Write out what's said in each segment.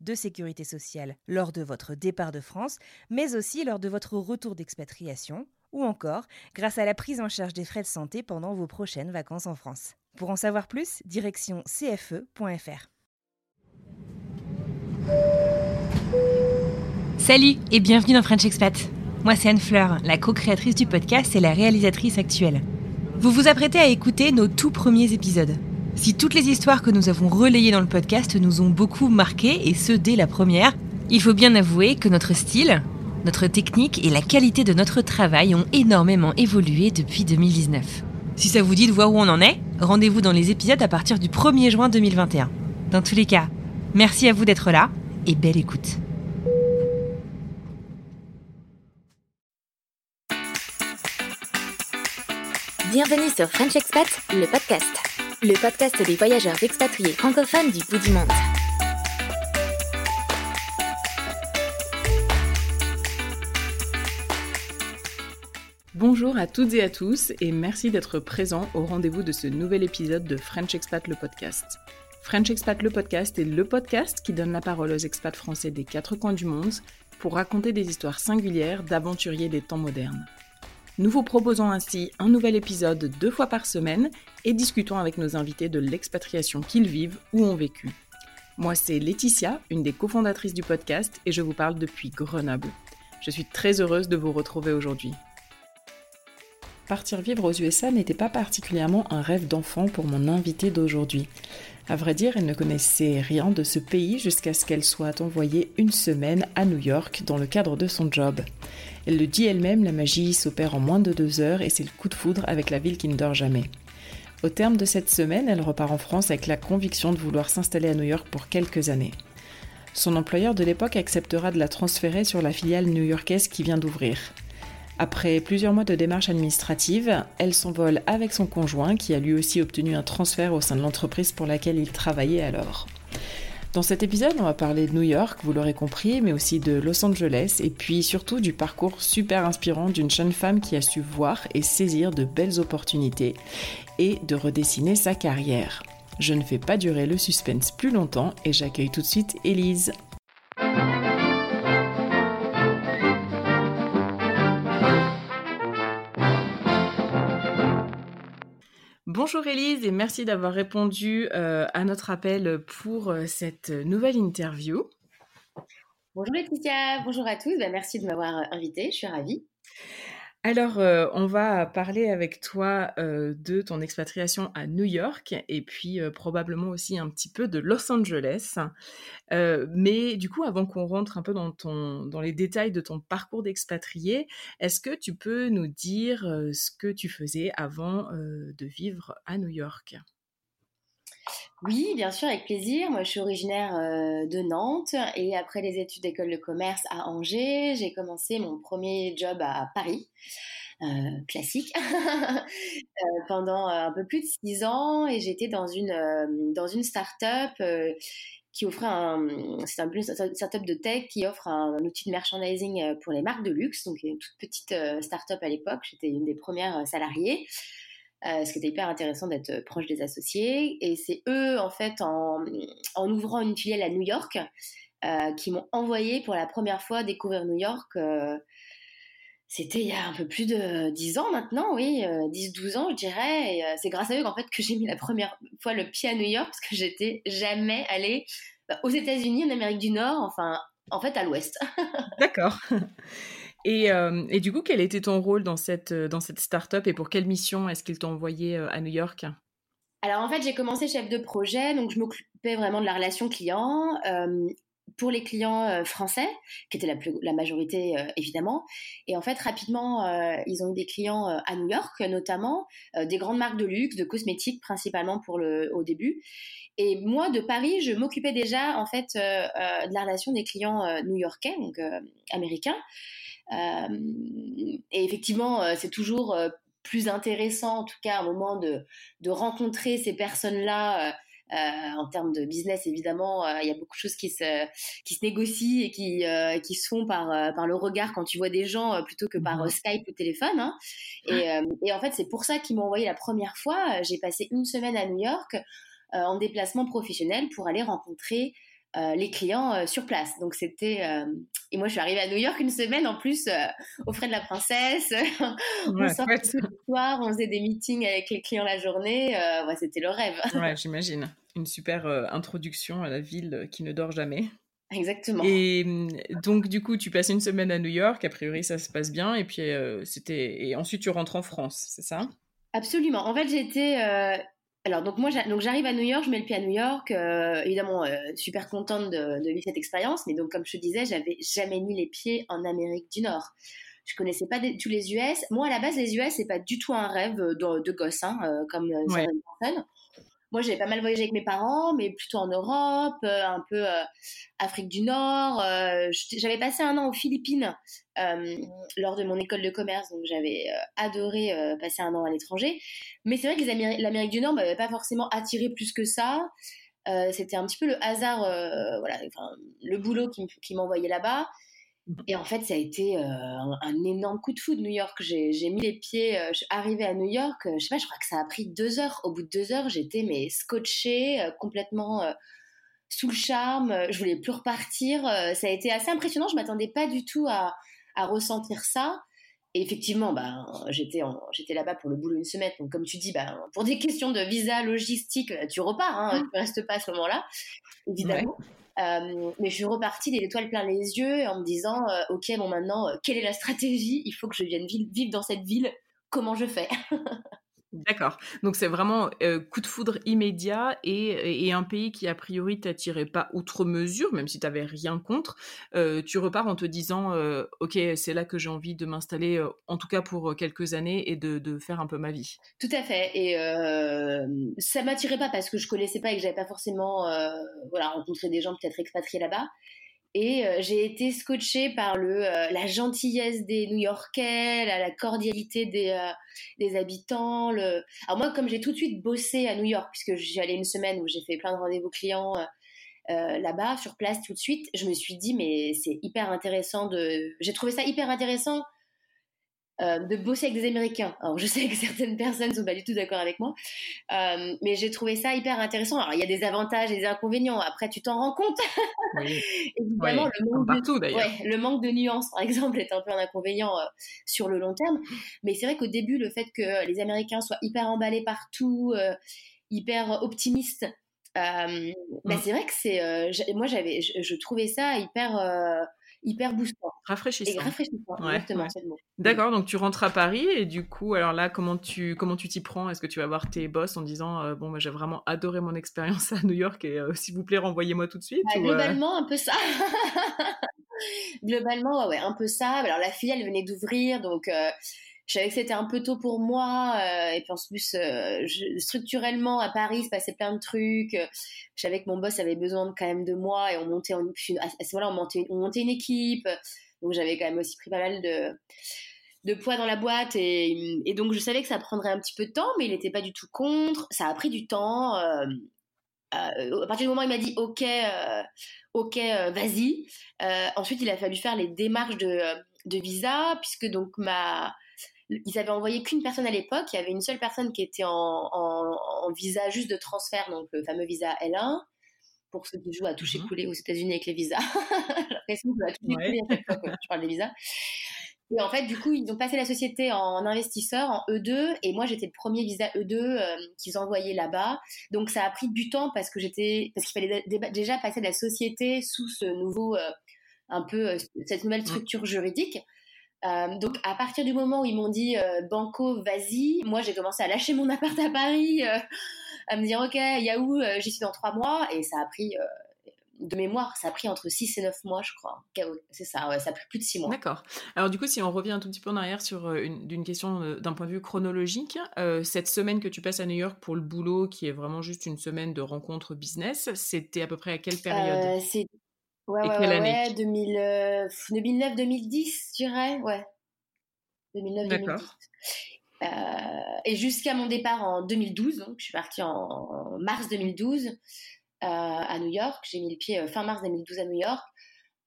de sécurité sociale lors de votre départ de France, mais aussi lors de votre retour d'expatriation, ou encore grâce à la prise en charge des frais de santé pendant vos prochaines vacances en France. Pour en savoir plus, direction cfe.fr. Salut et bienvenue dans French Expat. Moi c'est Anne Fleur, la co-créatrice du podcast et la réalisatrice actuelle. Vous vous apprêtez à écouter nos tout premiers épisodes. Si toutes les histoires que nous avons relayées dans le podcast nous ont beaucoup marqué, et ce dès la première, il faut bien avouer que notre style, notre technique et la qualité de notre travail ont énormément évolué depuis 2019. Si ça vous dit de voir où on en est, rendez-vous dans les épisodes à partir du 1er juin 2021. Dans tous les cas, merci à vous d'être là et belle écoute. Bienvenue sur French Expat, le podcast. Le podcast des voyageurs expatriés francophones du bout du monde. Bonjour à toutes et à tous et merci d'être présents au rendez-vous de ce nouvel épisode de French Expat le podcast. French Expat le podcast est le podcast qui donne la parole aux expats français des quatre coins du monde pour raconter des histoires singulières d'aventuriers des temps modernes. Nous vous proposons ainsi un nouvel épisode deux fois par semaine et discutons avec nos invités de l'expatriation qu'ils vivent ou ont vécu. Moi, c'est Laetitia, une des cofondatrices du podcast, et je vous parle depuis Grenoble. Je suis très heureuse de vous retrouver aujourd'hui. Partir vivre aux USA n'était pas particulièrement un rêve d'enfant pour mon invitée d'aujourd'hui. À vrai dire, elle ne connaissait rien de ce pays jusqu'à ce qu'elle soit envoyée une semaine à New York dans le cadre de son job. Elle le dit elle-même, la magie s'opère en moins de deux heures et c'est le coup de foudre avec la ville qui ne dort jamais. Au terme de cette semaine, elle repart en France avec la conviction de vouloir s'installer à New York pour quelques années. Son employeur de l'époque acceptera de la transférer sur la filiale new-yorkaise qui vient d'ouvrir. Après plusieurs mois de démarches administratives, elle s'envole avec son conjoint qui a lui aussi obtenu un transfert au sein de l'entreprise pour laquelle il travaillait alors. Dans cet épisode, on va parler de New York, vous l'aurez compris, mais aussi de Los Angeles et puis surtout du parcours super inspirant d'une jeune femme qui a su voir et saisir de belles opportunités et de redessiner sa carrière. Je ne fais pas durer le suspense plus longtemps et j'accueille tout de suite Élise. Bonjour Élise et merci d'avoir répondu euh, à notre appel pour euh, cette nouvelle interview. Bonjour Laetitia, bonjour à tous, Ben, merci de m'avoir invitée, je suis ravie. Alors, euh, on va parler avec toi euh, de ton expatriation à New York et puis euh, probablement aussi un petit peu de Los Angeles. Mais du coup, avant qu'on rentre un peu dans, ton, dans les détails de ton parcours d'expatrié, est-ce que tu peux nous dire ce que tu faisais avant de vivre à New York? Oui, bien sûr, avec plaisir. Moi, je suis originaire euh, de Nantes et après les études d'école de commerce à Angers, j'ai commencé mon premier job à Paris. euh, classique euh, pendant un peu plus de six ans et j'étais dans une dans une start-up qui offrait un c'est un, start-up de tech qui offre un, outil de merchandising pour les marques de luxe donc une toute petite start-up à l'époque j'étais une des premières salariées euh, ce qui était hyper intéressant d'être proche des associés. Et c'est eux, en fait, en, en, ouvrant une filiale à New York, euh, qui m'ont envoyé pour la première fois découvrir New York. Euh, c'était il y a un peu plus de 10 ans maintenant, oui, 10-12 ans, je dirais. Et c'est grâce à eux, en fait, que j'ai mis la première fois le pied à New York, parce que j'étais jamais allée bah, aux États-Unis, en Amérique du Nord, enfin, en fait, à l'ouest. D'accord. Et, et, du coup, quel était ton rôle dans cette, dans cette start-up et pour quelle mission est-ce qu'ils t'ont envoyé à New York? Alors en fait, j'ai commencé chef de projet, donc je m'occupais vraiment de la relation client pour les clients euh, français, qui étaient la, la majorité euh, évidemment. Et en fait, rapidement, euh, ils ont eu des clients à New York, notamment des grandes marques de luxe, de cosmétiques principalement pour le, au début. Et moi, de Paris, je m'occupais déjà en fait de la relation des clients new-yorkais, donc américains. Et effectivement, c'est toujours plus intéressant, en tout cas, à un moment de, de rencontrer ces personnes-là euh, en termes de business, évidemment, euh, il y a beaucoup de choses qui se, qui se négocient et qui, euh, qui se font par, par le regard quand tu vois des gens plutôt que par mhm. Skype ou téléphone. Hein. Et, et, en fait, c'est pour ça qu'ils m'ont envoyé la première fois. J'ai passé une semaine à New York en déplacement professionnel pour aller rencontrer les clients sur place. Donc c'était et moi je suis arrivée à New York une semaine en plus au frais de la princesse. on sortait tout le soir, on faisait des meetings avec les clients la journée. Ouais, c'était le rêve. ouais, j'imagine une super euh, introduction à la ville qui ne dort jamais. Exactement. Et mm, donc du coup, tu passes une semaine à New York. A priori, ça se passe bien. Et puis euh, c'était et ensuite tu rentres en France, c'est ça? Absolument. En fait, j'étais euh, alors donc moi donc j'arrive à New York, je mets le pied à New York. évidemment, super contente de, vivre cette expérience. Mais donc comme je te disais, j'avais jamais mis les pieds en Amérique du Nord. Je connaissais pas tous les US. Moi, à la base, les US, c'est pas du tout un rêve de, de gosse, hein, comme certaines personnes. Moi, j'ai pas mal voyagé avec mes parents, mais plutôt en Europe, euh, un peu euh, Afrique du Nord. Euh, j'avais passé un an aux Philippines lors de mon école de commerce, donc j'avais adoré passer un an à l'étranger. Mais c'est vrai que l'Amérique du Nord m'avait pas forcément attiré plus que ça. C'était un petit peu le hasard, voilà, le boulot qui m'envoyait là-bas. Et en fait, ça a été euh, un, énorme coup de fou de New York. J'ai mis les pieds, euh, je suis arrivée à New York, euh, je sais pas, je crois que ça a pris deux heures. Au bout de deux heures, j'étais mais scotchée, complètement sous le charme. Je voulais plus repartir. ça a été assez impressionnant. Je m'attendais pas du tout à, à ressentir ça. Et effectivement, ben, j'étais j'étais là-bas pour le boulot une semaine. Donc, comme tu dis, ben, pour des questions de visa logistique, tu repars. Hein, mmh. Tu restes pas à ce moment-là, évidemment. Euh, mais je suis repartie des étoiles plein les yeux en me disant, euh, ok, bon maintenant, euh, quelle est la stratégie? Il faut que je vienne vivre dans cette ville. Comment je fais? D'accord. Donc c'est vraiment coup de foudre immédiat et, un pays qui a priori t'attirait pas outre mesure, même si tu n'avais rien contre. tu repars en te disant ok c'est là que j'ai envie de m'installer, en tout cas pour quelques années et de, faire un peu ma vie. Tout à fait. Et ça m'attirait pas parce que je connaissais pas et que j'avais pas forcément voilà rencontré des gens peut-être expatriés là-bas. Et euh, j'ai été scotchée par le, euh, la gentillesse des New-Yorkais, la, cordialité des, euh, des habitants. Alors moi, comme j'ai tout de suite bossé à New York, puisque j'y allais une semaine où j'ai fait plein de rendez-vous clients là-bas, sur place tout de suite, je me suis dit, mais c'est hyper intéressant de... J'ai trouvé ça hyper intéressant euh, de bosser avec des Américains. Alors, je sais que certaines personnes ne sont pas du tout d'accord avec moi, euh, mais j'ai trouvé ça hyper intéressant. Alors, il y a des avantages et des inconvénients. Après, tu t'en rends compte. Évidemment, le, manque de, le manque de nuances, par exemple, est un peu un inconvénient euh, sur le long terme. Mais c'est vrai qu'au début, le fait que les Américains soient hyper emballés partout, hyper optimistes, bah, mm. c'est vrai que c'est. moi, j'avais, je, trouvais ça hyper hyper boostant. Rafraîchissant. Et rafraîchissant, exactement, c'est le mot. D'accord, donc tu rentres à Paris et du coup, alors là, comment tu comment tu t'y prends? Est-ce que tu vas voir tes boss en disant euh, bon, moi j'ai vraiment adoré mon expérience à New York et euh, s'il vous plaît, renvoyez-moi tout de suite bah, Globalement, un peu ça. globalement, ouais, un peu ça. Alors la filiale venait d'ouvrir, donc je savais que c'était un peu tôt pour moi. Euh, et puis en plus, euh, structurellement, à Paris, se passait plein de trucs. Je savais que mon boss avait besoin quand même de moi et on montait en, à ce moment-là, on montait, on montait une équipe. Donc j'avais quand même aussi pris pas mal de, poids dans la boîte. Et, donc je savais que ça prendrait un petit peu de temps, mais il n'était pas du tout contre. Ça a pris du temps. Euh, à partir du moment où il m'a dit OK, OK, vas-y. ensuite, il a fallu faire les démarches de visa, puisque donc ma ils avaient envoyé qu'une personne à l'époque. Il y avait une seule personne qui était en, visa juste de transfert, donc le fameux visa L1, pour ceux qui jouent à toucher couler aux États-Unis avec les visas. J'ai l'impression que à toucher couler à chaque fois que je parle des visas. Et en fait, du coup, ils ont passé la société en investisseur, en E2, et moi, j'étais le premier visa E2 euh, qu'ils envoyaient là-bas. Donc, ça a pris du temps parce que j'étais, parce qu'il fallait déjà passer de la société sous ce nouveau, euh, un peu, euh, cette nouvelle mmh. structure juridique. Donc à partir du moment où ils m'ont dit Banco, vas-y, moi j'ai commencé à lâcher mon appart à Paris, à me dire ok, Yahoo, j'y suis dans trois mois, et ça a pris de mémoire, ça a pris entre 6 et 9 mois, je crois. C'est ça, ouais, ça a pris plus de 6 mois. D'accord. Alors du coup, si on revient un tout petit peu en arrière sur euh, une, question euh, d'un point de vue chronologique, euh, cette semaine que tu passes à New York pour le boulot, qui est vraiment juste une semaine de rencontres business, c'était à peu près à quelle période? Ouais, ouais, ouais, 2009-2010, je dirais, ouais. 2009-2010. et jusqu'à mon départ en 2012, donc je suis partie en mars 2012. Euh, à New York. J'ai mis le pied euh, fin mars 2012 à New York.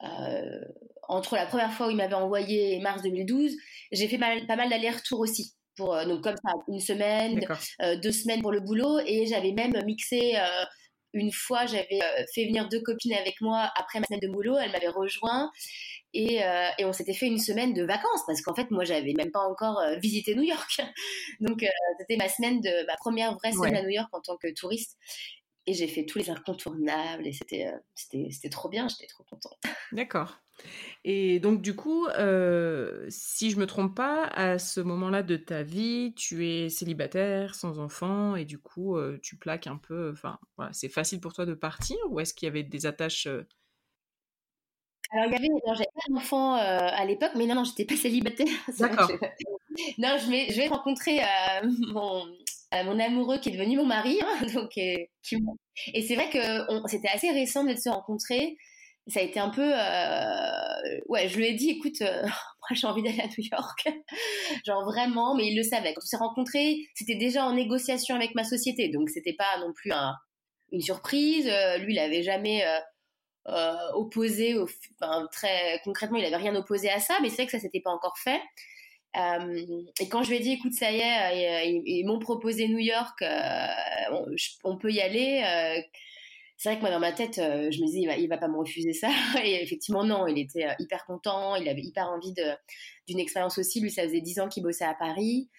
Euh, entre la première fois où il m'avait envoyé et mars 2012, j'ai fait pas mal d'allers-retours aussi. Pour, donc comme ça, une semaine, deux semaines pour le boulot. Et j'avais même mixé une fois, j'avais fait venir deux copines avec moi après ma semaine de boulot. Elles m'avaient rejoint et, et, on s'était fait une semaine de vacances parce qu'en fait, moi, j'avais même pas encore visité New York. Donc, c'était ma semaine de ma première vraie semaine à New York en tant que touriste. Et j'ai fait tous les incontournables et c'était, euh, c'était, c'était trop bien, j'étais trop contente. D'accord. Et donc du coup, euh, si je me trompe pas, à ce moment-là de ta vie, tu es célibataire, sans enfant, et du coup, euh, tu plaques un peu. Enfin, voilà, c'est facile pour toi de partir, ou est-ce qu'il y avait des attaches Alors il y avait, j'avais pas d'enfant à l'époque, mais non, non, j'étais pas célibataire. D'accord. non, je vais, je vais rencontrer mon, mon amoureux qui est devenu mon mari. Hein, donc, et, et c'est vrai que c'était assez récent de se rencontrer. Ça a été un peu. Euh, ouais, je lui ai dit, écoute, euh, moi j'ai envie d'aller à New York. Genre vraiment, mais il le savait. Quand on s'est rencontrés, c'était déjà en négociation avec ma société. Donc c'était pas non plus un, une surprise. Euh, lui, il avait jamais. opposé, enfin, très concrètement, il avait rien opposé à ça, mais c'est vrai que ça s'était pas encore fait. Et quand je lui ai dit, écoute, ça y est, ils, m'ont proposé New York, on, peut y aller. C'est vrai que moi, dans ma tête, je me disais, il va, va pas me refuser ça. Et effectivement, non, il était hyper content, il avait hyper envie d'une expérience aussi. Lui, ça faisait dix ans qu'il bossait à Paris.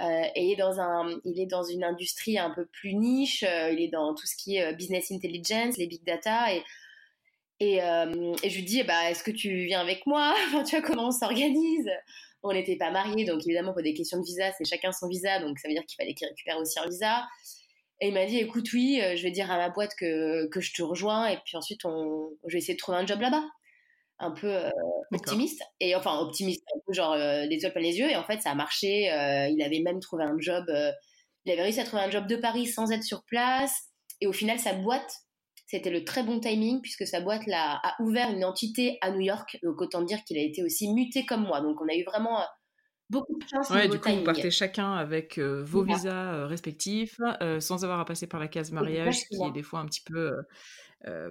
et il est, dans une industrie un peu plus niche. il est dans tout ce qui est business intelligence, les big data. Et je lui dis, bah, est-ce que tu viens avec moi? Tu vois comment on s'organise? On n'était pas mariés, donc évidemment pour des questions de visa, c'est chacun son visa, donc ça veut dire qu'il fallait qu'il récupère aussi un visa. Et il m'a dit, écoute, oui, euh, je vais dire à ma boîte que, que je te rejoins, et puis ensuite, on, je vais essayer de trouver un job là-bas. Un peu euh, optimiste, et enfin optimiste, un peu genre euh, les yeux plein les yeux, et en fait, ça a marché. il avait même trouvé un job, il avait réussi à trouver un job de Paris sans être sur place, et au final, sa boîte c'était le très bon timing puisque sa boîte là, a ouvert une entité à New York. Donc autant dire qu'il a été aussi muté comme moi. Donc on a eu vraiment beaucoup de chance. Ouais, du coup, vous partez chacun avec euh, vos visas euh, respectifs, sans avoir à passer par la case mariage, qui est des fois un petit peu euh,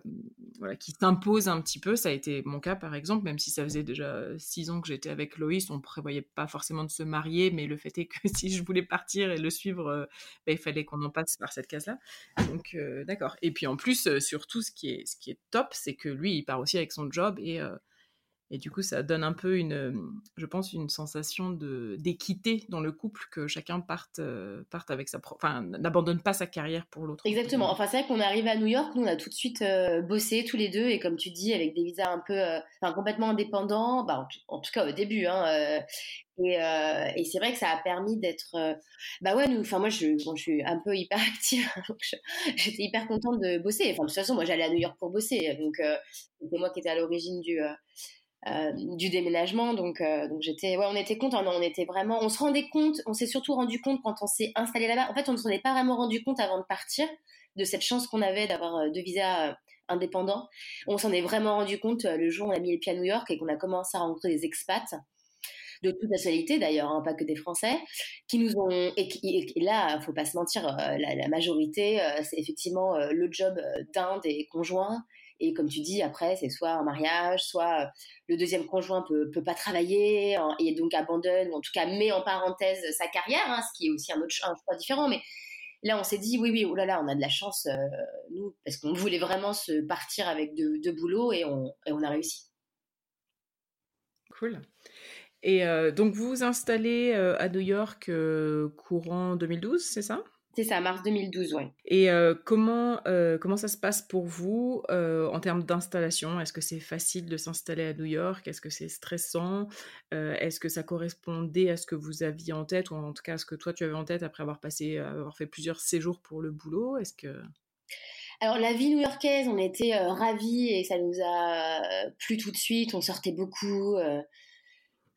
voilà, qui s'impose un petit peu. Ça a été mon cas, par exemple, même si ça faisait déjà six ans que j'étais avec Loïs, on prévoyait pas forcément de se marier, mais le fait est que si je voulais partir et le suivre, euh, bah, il fallait qu'on en passe par cette case-là. Donc, euh, d'accord. Et puis en plus, surtout, ce qui est, ce qui est top, c'est que lui, il part aussi avec son job et et du coup, ça donne un peu une, je pense, une sensation de d'équité dans le couple que chacun parte, euh, parte avec sa, enfin, n'abandonne pas sa carrière pour l'autre. Exactement. Enfin, c'est vrai qu'on est arrivé à New York, nous on a tout de suite euh, bossé tous les deux et comme tu dis, avec des visas un peu, euh, enfin, complètement indépendants, bah, en, tout cas au début, hein, et, et c'est vrai que ça a permis d'être, bah ouais, nous, enfin moi je, je suis un peu hyper active, j'étais hyper contente de bosser. Enfin de toute façon, moi j'allais à New York pour bosser, donc c'est moi qui étais à l'origine du euh, du déménagement. Donc, euh, donc j'étais, ouais, on était content. on était vraiment, on se rendait compte, on s'est surtout rendu compte quand on s'est installé là-bas. En fait, on ne s'en est pas vraiment rendu compte avant de partir de cette chance qu'on avait d'avoir euh, deux visas indépendants. On s'en est vraiment rendu compte le jour où on a mis les pieds à New York et qu'on a commencé à rencontrer des expats de toute nationalité d'ailleurs, hein, pas que des Français, qui nous ont et, qui, et là, faut pas se mentir, la, majorité, c'est effectivement le job d'un des conjoints et comme tu dis, après, c'est soit un mariage, soit euh, le deuxième conjoint peut, peut pas travailler et donc abandonne, ou en tout cas met en parenthèse sa carrière, hein, ce qui est aussi un autre choix différent. Mais là, on s'est dit, oui, oui, oh là là, on a de la chance, euh, nous, parce qu'on voulait vraiment se partir avec deux de boulot et on, et on a réussi. Cool. Et euh, donc, vous vous installez à New York courant 2012, c'est ça? C'est ça, mars 2012, oui. Et euh, comment, euh, comment ça se passe pour vous euh, en termes d'installation? Est-ce que c'est facile de s'installer à New York? Est-ce que c'est stressant? Est-ce que ça correspondait à ce que vous aviez en tête, ou en tout cas à ce que toi tu avais en tête après avoir passé, avoir fait plusieurs séjours pour le boulot? Est-ce que alors la vie new-yorkaise, on était ravis et ça nous a plu tout de suite. On sortait beaucoup.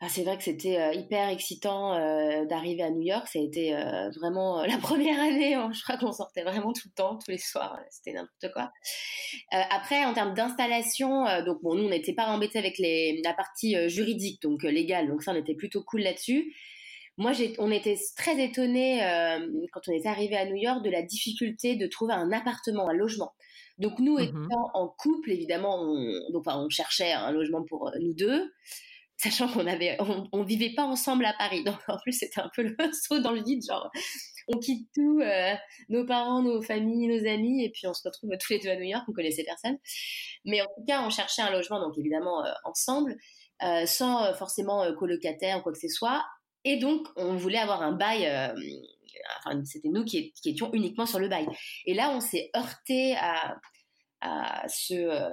Ah, c'est vrai que c'était euh, hyper excitant euh, d'arriver à New York. Ça a été euh, vraiment la première année. Hein. je crois qu'on sortait vraiment tout le temps, tous les soirs. C'était n'importe quoi. après, en termes d'installation, donc bon, nous on n'était pas embêtés avec les, la partie juridique, donc légale. Donc ça, on était plutôt cool là-dessus. Moi, on était très étonnés quand on est arrivé à New York de la difficulté de trouver un appartement, un logement. Donc nous, mmh étant en couple, évidemment, on, donc, on cherchait un logement pour nous deux sachant qu'on avait, on, vivait pas ensemble à Paris. Donc en plus c'était un peu le saut dans le vide, genre on quitte tout, euh, nos parents, nos familles, nos amis, et puis on se retrouve tous les deux à New York, on connaissait personne. Mais en tout cas, on cherchait un logement, donc évidemment euh, ensemble, euh, sans forcément colocataire ou quoi que ce soit. Et donc on voulait avoir un bail. Enfin, c'était nous qui, qui étions uniquement sur le bail. Et là, on s'est heurté à, à ce, euh,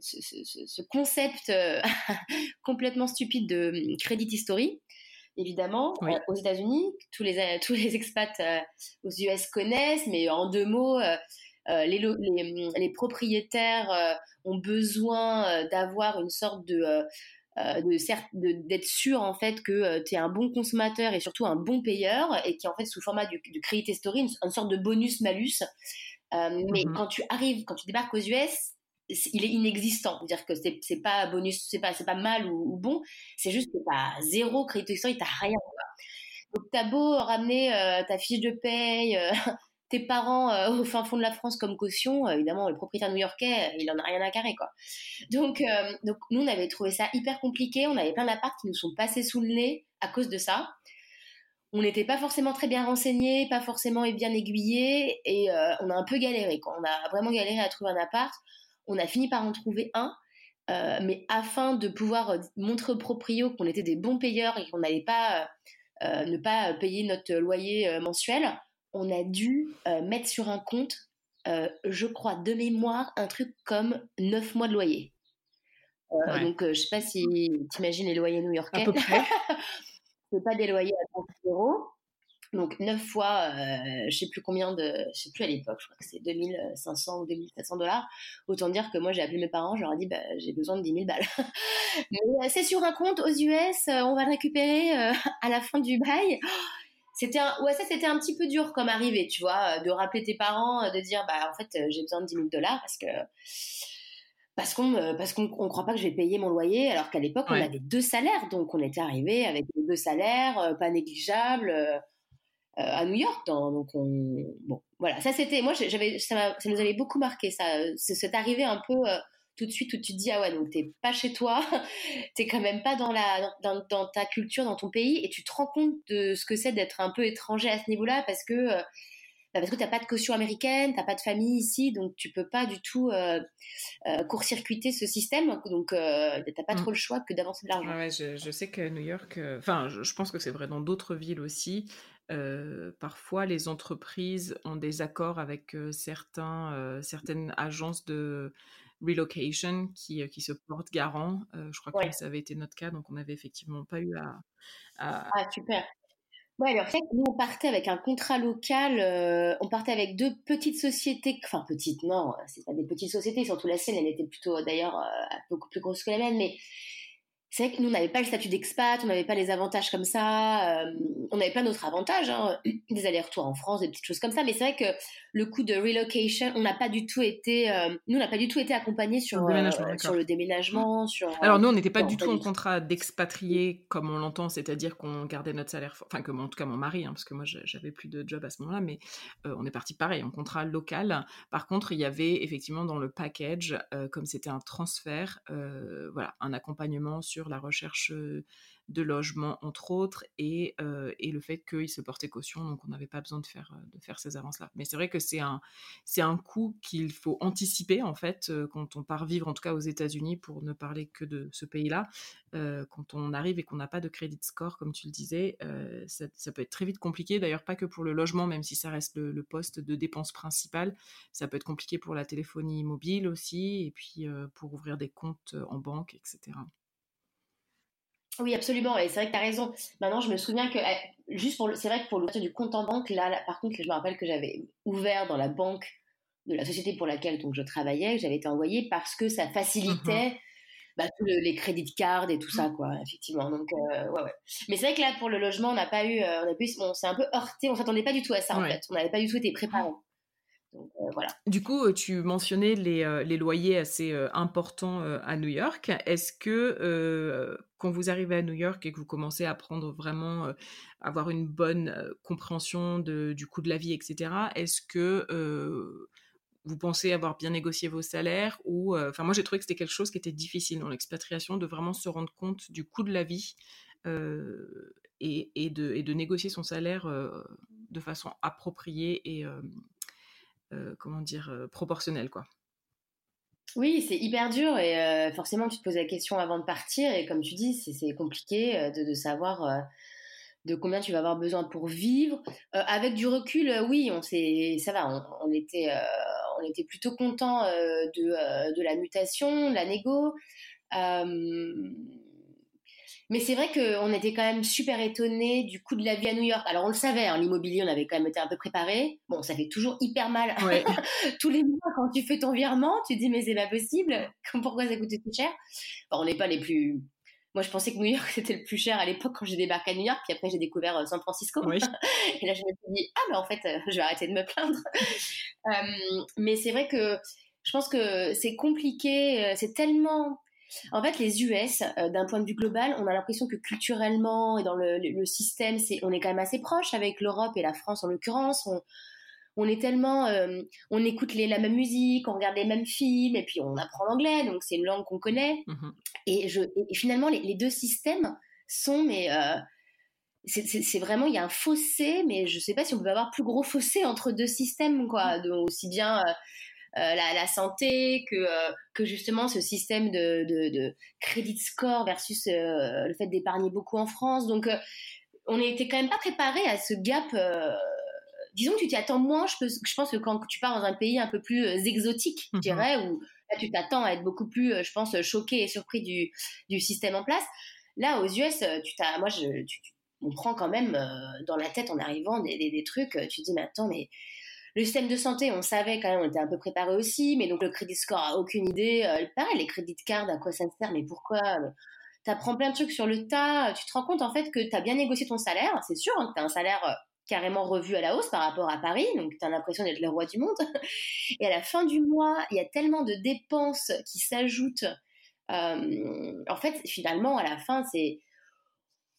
ce, concept euh, complètement stupide de hum, credit history. Évidemment, euh, aux États-Unis, tous les, tous les expats aux US connaissent, mais en deux mots, les, hum, les, propriétaires ont besoin d'avoir une sorte de d'être sûr en fait que tu es un bon consommateur et surtout un bon payeur et qui en fait sous format du, du credit history une, une sorte de bonus malus euh, mais mmh quand tu arrives, quand tu débarques aux US, il est inexistant. C'est-à-dire que c'est, pas bonus, c'est pas, pas mal ou, bon, c'est juste que t'as zéro crédit historique, t'as rien. Quoi. Donc t'as beau ramener euh, ta fiche de paye, euh, tes parents au fin fond de la France comme caution, évidemment le propriétaire new-yorkais, il en a rien à carrer quoi. Donc, donc nous on avait trouvé ça hyper compliqué, on avait plein d'apparts qui nous sont passés sous le nez à cause de ça on n'était pas forcément très bien renseignés, pas forcément bien aiguillés, et euh, on a un peu galéré. Quand on a vraiment galéré à trouver un appart, on a fini par en trouver un, euh, mais afin de pouvoir euh, montrer aux proprios qu'on était des bons payeurs et qu'on n'allait pas ne pas payer notre loyer mensuel, on a dû mettre sur un compte, je crois de mémoire, un truc comme 9 mois de loyer. Donc, je sais pas si tu imagines les loyers new-yorkais. C'est pas des loyers à 30 euros. Donc 9 fois, euh, je sais plus combien de, je sais plus à l'époque, je crois que c'est 2500 ou 2700 dollars. Autant dire que moi j'ai appelé mes parents, je leur ai dit bah, j'ai besoin de 10 000 balles. Mais euh, c'est sur un compte aux US, euh, on va le récupérer à la fin du bail. C'était un, ouais ça c'était un petit peu dur comme arrivée, tu vois, de rappeler tes parents, de dire bah en fait j'ai besoin de 10 000 dollars parce que parce qu'on euh, parce qu'on on croit pas que je vais payer mon loyer alors qu'à l'époque on avait deux salaires. Donc on était arrivé avec deux salaires euh, pas négligeables euh, à New York donc on bon voilà. Ça c'était moi j'avais ça, ça, nous avait beaucoup marqué ça c'est arrivé un peu tout de suite où tu te dis ah ouais donc t'es pas chez toi t'es quand même pas dans la dans, dans, ta culture dans ton pays et tu te rends compte de ce que c'est d'être un peu étranger à ce niveau-là parce que parce que tu n'as pas de caution américaine, tu n'as pas de famille ici, donc tu peux pas du tout euh, euh, court-circuiter ce système. Donc, euh, tu n'as pas mm. trop le choix que d'avancer de l'argent. Ouais, je, sais que New York, enfin, je, pense que c'est vrai dans d'autres villes aussi. parfois, les entreprises ont des accords avec certains, certaines agences de relocation qui, qui se portent garant. je crois que ça avait été notre cas, donc on n'avait effectivement pas eu à, à... Ah, super. Ouais, en fait, nous, on partait avec un contrat local, euh, on partait avec deux petites sociétés, enfin petites, non, c'est pas des petites sociétés, surtout la sienne, elle était plutôt d'ailleurs euh, beaucoup plus grosse que la mienne, mais c'est vrai que nous, on n'avait pas le statut d'expat, on n'avait pas les avantages comme ça, euh, on avait plein d'autres avantages, hein, des allers-retours en France, des petites choses comme ça, mais c'est vrai que le coup de relocation, on n'a pas du tout été, euh, nous, on n'a pas du tout été accompagnés sur, le déménagement. Euh, sur le déménagement sur, Alors nous, on n'était pas du tout en contrat d'expatrié comme on l'entend, c'est-à-dire qu'on gardait notre salaire, enfin que en tout cas mon mari, hein, parce que moi j'avais plus de job à ce moment-là, mais on est parti pareil en contrat local. Par contre, il y avait effectivement dans le package, comme c'était un transfert, voilà, un accompagnement sur la recherche de logement, entre autres, et, euh, et le fait qu'il se portait caution, donc on n'avait pas besoin de faire, de faire ces avances-là. Mais c'est vrai que c'est un, c'est un coût qu'il faut anticiper, en fait, euh, quand on part vivre, en tout cas aux États-Unis, pour ne parler que de ce pays-là. Euh, quand on arrive et qu'on n'a pas de crédit score, comme tu le disais, ça, ça, peut être très vite compliqué. D'ailleurs, pas que pour le logement, même si ça reste le, le poste de dépense principale, ça peut être compliqué pour la téléphonie mobile aussi, et puis pour ouvrir des comptes en banque, etc. Oui, absolument. Et c'est vrai que tu as raison. Maintenant, je me souviens que, eh, juste pour c'est vrai que pour l'ouverture du compte en banque, là, par contre, je me rappelle que j'avais ouvert dans la banque de la société pour laquelle donc, je travaillais, j'avais été envoyée parce que ça facilitait mmh bah, tous les crédits de carte et tout ça, quoi, effectivement. Donc, euh, ouais, ouais. Mais c'est vrai que là, pour le logement, on n'a pas eu, euh, on a pu, on s'est un peu heurté. On n'est pas du tout à ça, en fait. On n'avait pas du tout été préparé. Euh, du coup, euh, tu mentionnais les, euh, loyers assez importants à New York. Est-ce que quand vous arrivez à New York et que vous commencez à prendre vraiment, avoir une bonne compréhension du coût de la vie, etc., est-ce que vous pensez avoir bien négocié vos salaires enfin moi j'ai trouvé que c'était quelque chose qui était difficile dans l'expatriation de vraiment se rendre compte du coût de la vie et, et, de, et, de, négocier son salaire de façon appropriée et euh, comment dire, euh, proportionnel, quoi. Oui, c'est hyper dur et euh, forcément tu te poses la question avant de partir et comme tu dis, c'est compliqué de, savoir de combien tu vas avoir besoin pour vivre. avec du recul, oui, on ça va, on, était, on était plutôt content de, de, la mutation, de la négo. Mais c'est vrai qu'on était quand même super étonnés du coût de la vie à New York. Alors on le savait, hein, l'immobilier, on avait quand même été un peu préparé. Bon, ça fait toujours hyper mal. Tous les mois, quand tu fais ton virement, tu te dis mais c'est pas possible. Pourquoi ça coûte si cher? On n'est pas les plus. Moi, je pensais que New York c'était le plus cher à l'époque quand j'ai débarqué à New York. Puis après, j'ai découvert euh, San Francisco. Et là, je me suis dit ah mais en fait, euh, je vais arrêter de me plaindre. Euh, mais c'est vrai que je pense que c'est compliqué. C'est tellement en fait, les US, euh, d'un point de vue global, on a l'impression que culturellement et dans le, système, c'est, on est quand même assez proche avec l'Europe et la France en l'occurrence. On, est tellement, euh, on écoute les, la même musique, on regarde les mêmes films et puis on apprend l'anglais, donc c'est une langue qu'on connaît. Mmh et, je, finalement, les, deux systèmes sont, mais euh, c'est vraiment, il y a un fossé, mais je ne sais pas si on peut avoir plus gros fossé entre deux systèmes, quoi. Donc, aussi bien euh, la, santé, que, euh, que justement ce système de, de, crédit score versus euh, le fait d'épargner beaucoup en France. Donc, on n'était quand même pas préparé à ce gap disons que tu t'y attends moins, je, je, pense que quand tu pars dans un pays un peu plus exotique, je mhm. dirais, où là, tu t'attends à être beaucoup plus, je pense, choqué et surpris du, du système en place. Là, aux US, tu t'as, moi, je, on prend quand même dans la tête en arrivant des, des, des, trucs, tu te dis, mais attends, mais le système de santé, on savait quand même, on était un peu préparé aussi, mais donc le crédit score a aucune idée. Euh, pareil, les crédits de carte, à quoi ça sert, mais pourquoi Tu apprends plein de trucs sur le tas. Tu te rends compte en fait que tu as bien négocié ton salaire. C'est sûr hein, que tu as un salaire euh, carrément revu à la hausse par rapport à Paris, donc tu as l'impression d'être le roi du monde. Et à la fin du mois, il y a tellement de dépenses qui s'ajoutent. Euh, en fait, finalement, à la fin, c'est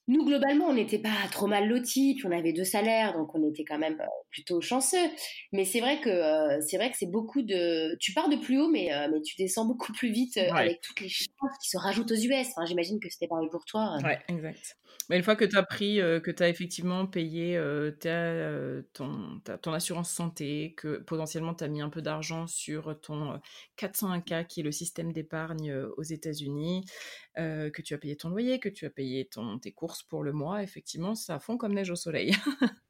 nous, globalement, on n'était pas trop mal lotis, puis on avait deux salaires, donc on était quand même euh, plutôt chanceux. Mais c'est vrai que euh, c'est vrai que c'est beaucoup de. Tu pars de plus haut, mais, euh, mais tu descends beaucoup plus vite avec toutes les choses qui se rajoutent aux US. Enfin, J'imagine que c'était pareil pour toi. Ouais, exact. Mais une fois que tu as pris, que tu as effectivement payé ton, ton assurance santé, que potentiellement tu as mis un peu d'argent sur ton 401k, qui est le système d'épargne aux États-Unis, que tu as payé ton loyer, que tu as payé ton, tes courses pour le mois, effectivement, ça fond comme neige au soleil.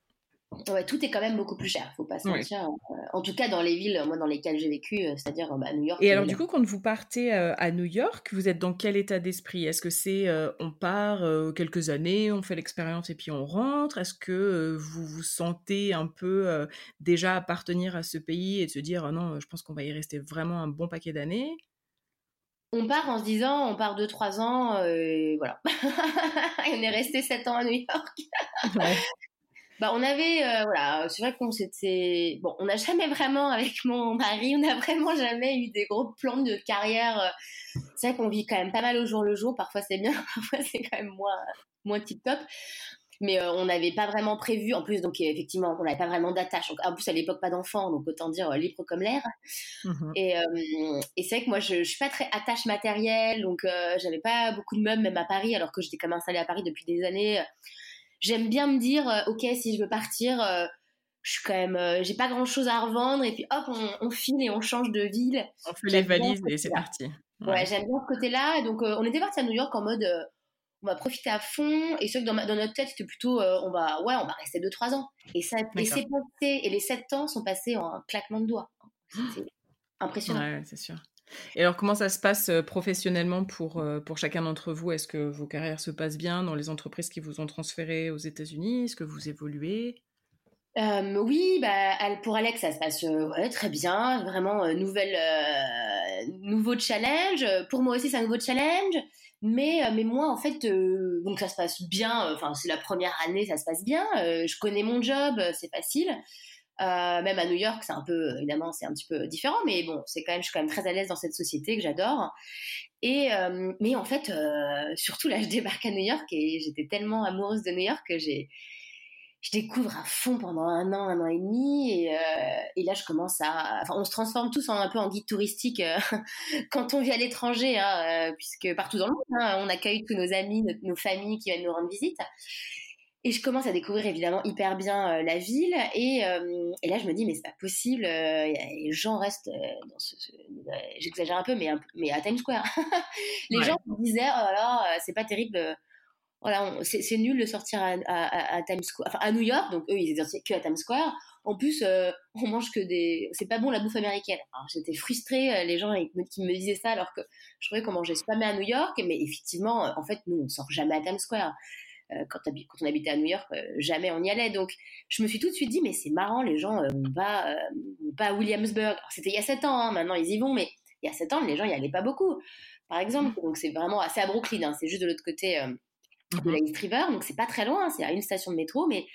Ouais, tout est quand même beaucoup plus cher, faut pas se mentir. Euh, en tout cas, dans les villes, moi, dans lesquelles j'ai vécu, euh, c'est-à-dire bah, New York. Et alors, du coup, quand vous partez euh, à New York, vous êtes dans quel état d'esprit? Est-ce que c'est on part quelques années, on fait l'expérience et puis on rentre? Est-ce que vous vous sentez un peu déjà appartenir à ce pays et de se dire non, je pense qu'on va y rester vraiment un bon paquet d'années? On part en se disant, on part 2-3 ans, et voilà. on est resté 7 ans à New York. Bah, on avait, euh, voilà, c'est vrai qu'on s'était, bon, on n'a jamais vraiment, avec mon mari, on n'a vraiment jamais eu des gros plans de carrière. Euh. C'est vrai qu'on vit quand même pas mal au jour le jour. Parfois c'est bien, parfois c'est quand même moins, moins tip top. Mais on n'avait pas vraiment prévu. En plus, donc effectivement, on n'avait pas vraiment d'attache. En plus, à l'époque, pas d'enfants, donc autant dire libre comme l'air. Mmh et, et c'est vrai que moi, je, je suis pas très attache matérielle, donc j'avais pas beaucoup de meubles, même à Paris, alors que j'étais quand même installée à Paris depuis des années. J'aime bien me dire, ok, si je veux partir je suis quand même, euh, j'ai pas grand chose à revendre et puis hop, on, file et on change de ville. On fait les valises et c'est parti. Ouais, j'aime bien ce côté-là. Donc, euh, on était parti à New York en mode, euh, on va profiter à fond. Et ce que dans, dans notre tête, c'était plutôt, on va, ouais, on va rester 2-3 ans. Et ça, et c'est passé, et les 7 ans sont passés en un claquement de doigts. C'était impressionnant. Ouais, c'est sûr. Et alors, comment ça se passe professionnellement pour, pour chacun d'entre vous? Est-ce que vos carrières se passent bien dans les entreprises qui vous ont transféré aux États-Unis? Est-ce que vous évoluez? Euh, oui, bah, pour Alex, ça se passe euh, très bien. Vraiment, euh, nouvelle, nouveau challenge. Pour moi aussi, c'est un nouveau challenge. Mais, mais moi, en fait, donc ça se passe bien. Enfin, c'est la première année, ça se passe bien. je connais mon job, c'est facile. même à New York, c'est un peu, évidemment, c'est un petit peu différent. Mais bon, c'est quand même, je suis quand même très à l'aise dans cette société que j'adore. Et mais en fait, surtout là, je débarque à New York et j'étais tellement amoureuse de New York que j'ai je découvre à fond pendant un an, un an et demi, et, euh, et là je commence à, enfin, on se transforme tous en un peu en guide touristique euh, quand on vit à l'étranger, hein, euh, puisque partout dans le monde, hein, on accueille tous nos amis, nos, familles qui viennent nous rendre visite. Et je commence à découvrir évidemment hyper bien la ville, et, et, là je me dis mais c'est pas possible, les gens restent dans ce, j'exagère un peu, mais, mais à Times Square. les gens me disaient oh là, c'est pas terrible voilà, c'est nul de sortir à, Times Square, enfin à New York, donc eux ils étaient que à Times Square. En plus, euh, on mange que des, c'est pas bon la bouffe américaine. j'étais frustrée, euh, les gens qui me disaient ça alors que je trouvais qu'on mangeait jamais à New York, mais effectivement, en fait, nous on sort jamais à Times Square. Euh, quand, on habitait à New York, jamais on y allait. Donc, je me suis tout de suite dit, mais c'est marrant, les gens vont pas, pas à Williamsburg. C'était il y a 7 ans, hein, maintenant ils y vont, mais il y a 7 ans, les gens y allaient pas beaucoup, par exemple. Donc, c'est vraiment assez à Brooklyn, hein, c'est juste de l'autre côté de la East River, donc c'est pas très loin, c'est à une station de métro, mais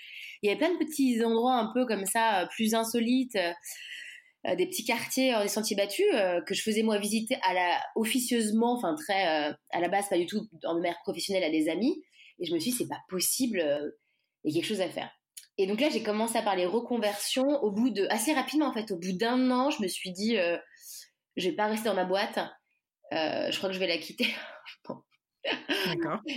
il y avait plein de petits endroits un peu comme ça, euh, plus insolites, euh, euh, des petits quartiers, des sentiers battus que je faisais moi visiter à la officieusement, enfin très à la base pas du tout en manière professionnelle à des amis, et je me suis dit c'est pas possible, il y a quelque chose à faire. Et donc là j'ai commencé à parler reconversion au bout de assez rapidement en fait, au bout d'un an, je me suis dit je vais pas rester dans ma boîte, je crois que je vais la quitter. D'accord.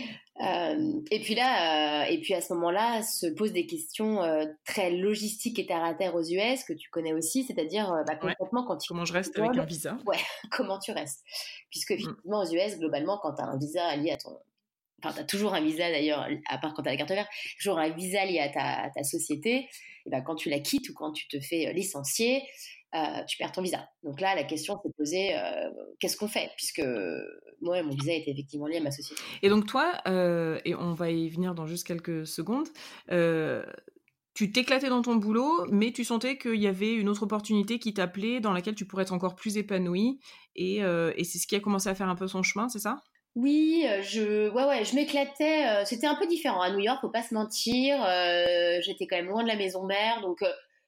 Euh, et puis là, euh, et puis à ce moment-là, se posent des questions euh, très logistiques et terre à terre aux US que tu connais aussi, c'est-à-dire bah, concrètement quand tu comment je reste avec un visa? Ouais, comment tu restes? Puisque mm. effectivement aux US, globalement, quand tu as un visa lié à ton Enfin, tu as toujours un visa d'ailleurs, à part quand tu as la carte verte, toujours un visa lié à ta, ta société. Et ben, quand tu la quittes ou quand tu te fais licencier, euh, tu perds ton visa. Donc là, la question s'est posée, euh, qu'est-ce qu'on fait Puisque moi, mon visa était effectivement lié à ma société. Et donc toi, euh, et on va y venir dans juste quelques secondes, tu t'éclatais dans ton boulot, mais tu sentais qu'il y avait une autre opportunité qui t'appelait, dans laquelle tu pourrais être encore plus épanouie, et, et c'est ce qui a commencé à faire un peu son chemin, c'est ça? Oui, je, ouais, ouais, je m'éclatais. C'était un peu différent à New York, faut pas se mentir. J'étais quand même loin de la maison mère, donc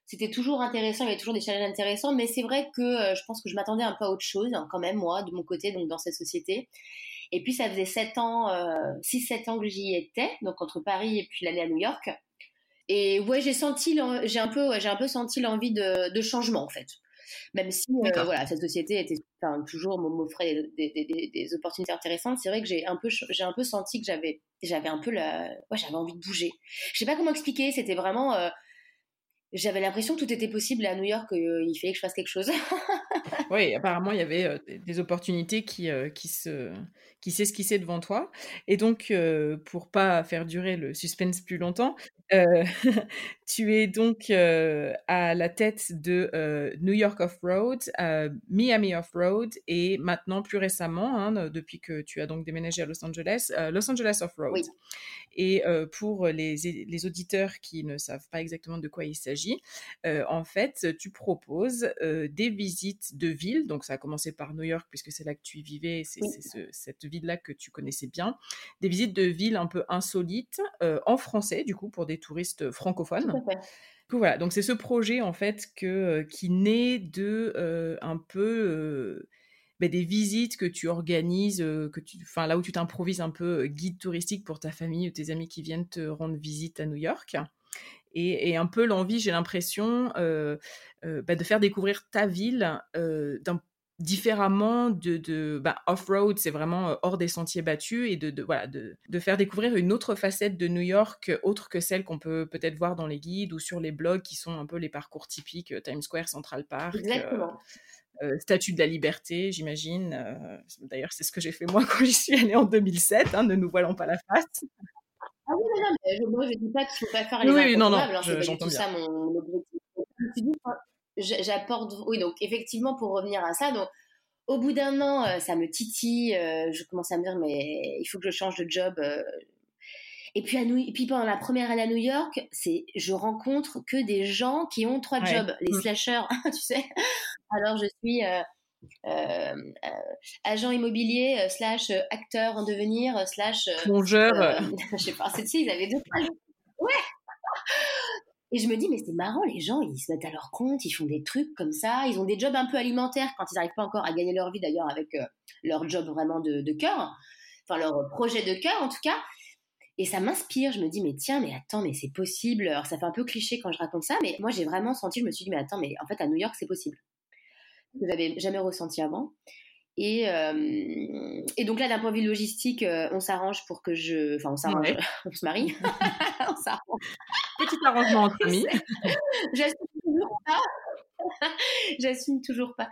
c'était toujours intéressant, il y avait toujours des challenges intéressants, mais c'est vrai que euh, je pense que je m'attendais un peu à autre chose, hein, quand même, moi, de mon côté, donc dans cette société. Et puis, ça faisait 7 ans, 6-7 euh, ans que j'y étais, donc entre Paris et puis l'année à New York. Et ouais, j'ai senti, j'ai un peu, j'ai un peu senti l'envie de, changement, en fait. Même si, euh, voilà, cette société était toujours m'offrait des, des, des, opportunités intéressantes, c'est vrai que j'ai un peu, j'ai un peu senti que j'avais, j'avais un peu la, ouais, j'avais envie de bouger. Je sais pas comment expliquer, c'était vraiment, j'avais l'impression que tout était possible à New York, euh, fallait que je fasse quelque chose. oui, apparemment, il y avait euh, des opportunités qui, euh, qui, se, qui s'esquissaient devant toi. Et donc, pour pas faire durer le suspense plus longtemps, tu es donc à la tête de New York Off-Road, Miami Off-Road et maintenant, plus récemment, hein, depuis que tu as donc déménagé à Los Angeles, Los Angeles Off-Road. Oui. Et pour les, les, auditeurs qui ne savent pas exactement de quoi il s'agit, en fait, tu proposes des visites de villes. Donc, ça a commencé par New York, puisque c'est là que tu y vivais, c'est cette ville-là que tu connaissais bien. Des visites de villes un peu insolites, en français, du coup, pour des touristes francophones. Voilà, donc c'est ce projet en fait que, qui naît de un peu bah, des visites que tu organises, que tu, enfin là où tu t'improvises un peu guide touristique pour ta famille ou tes amis qui viennent te rendre visite à New York. Et, un peu l'envie, j'ai l'impression, bah, de faire découvrir ta ville différemment de, bah, off-road, c'est vraiment hors des sentiers battus, et de voilà, de, de, faire découvrir une autre facette de New York, autre que celle qu'on peut peut-être voir dans les guides ou sur les blogs qui sont un peu les parcours typiques, Times Square, Central Park. Exactement. Statue de la liberté, j'imagine. D'ailleurs, c'est ce que j'ai fait moi quand j'y suis allée en 2007, hein, ne nous voilons pas la face. Ah oui, non, non, mais je, moi je dis pas qu'il faut pas faire les oui, non, non, alors c'est pas du tout ça mon objectif j'apporte. Oui, donc effectivement, pour revenir à ça, donc au bout d'un an, euh, ça me titille. Euh, je commence à me dire, mais il faut que je change de job. Euh. Et puis, à New... puis pendant la première année à New York, c'est je rencontre que des gens qui ont trois jobs, les mmh. slashers, tu sais. Alors je suis agent immobilier slash acteur en devenir slash plongeur. je sais pas, c'est ils avaient deux. Ouais. Et je me dis, mais c'est marrant, les gens, ils se mettent à leur compte, ils font des trucs comme ça, ils ont des jobs un peu alimentaires quand ils n'arrivent pas encore à gagner leur vie d'ailleurs avec euh, leur job vraiment de, de cœur, enfin leur projet de cœur en tout cas. Et ça m'inspire, je me dis, mais tiens, mais attends, mais c'est possible. Alors ça fait un peu cliché quand je raconte ça, mais moi j'ai vraiment senti, je me suis dit, mais attends, mais en fait à New York c'est possible. Je n'avais jamais ressenti avant. Et, euh, et, donc là, d'un point de vue logistique, euh, on s'arrange pour que je. Enfin, on s'arrange. on se marie. on s'arrange. Petit arrangement entre amis. J'assume toujours pas. J'assume toujours pas.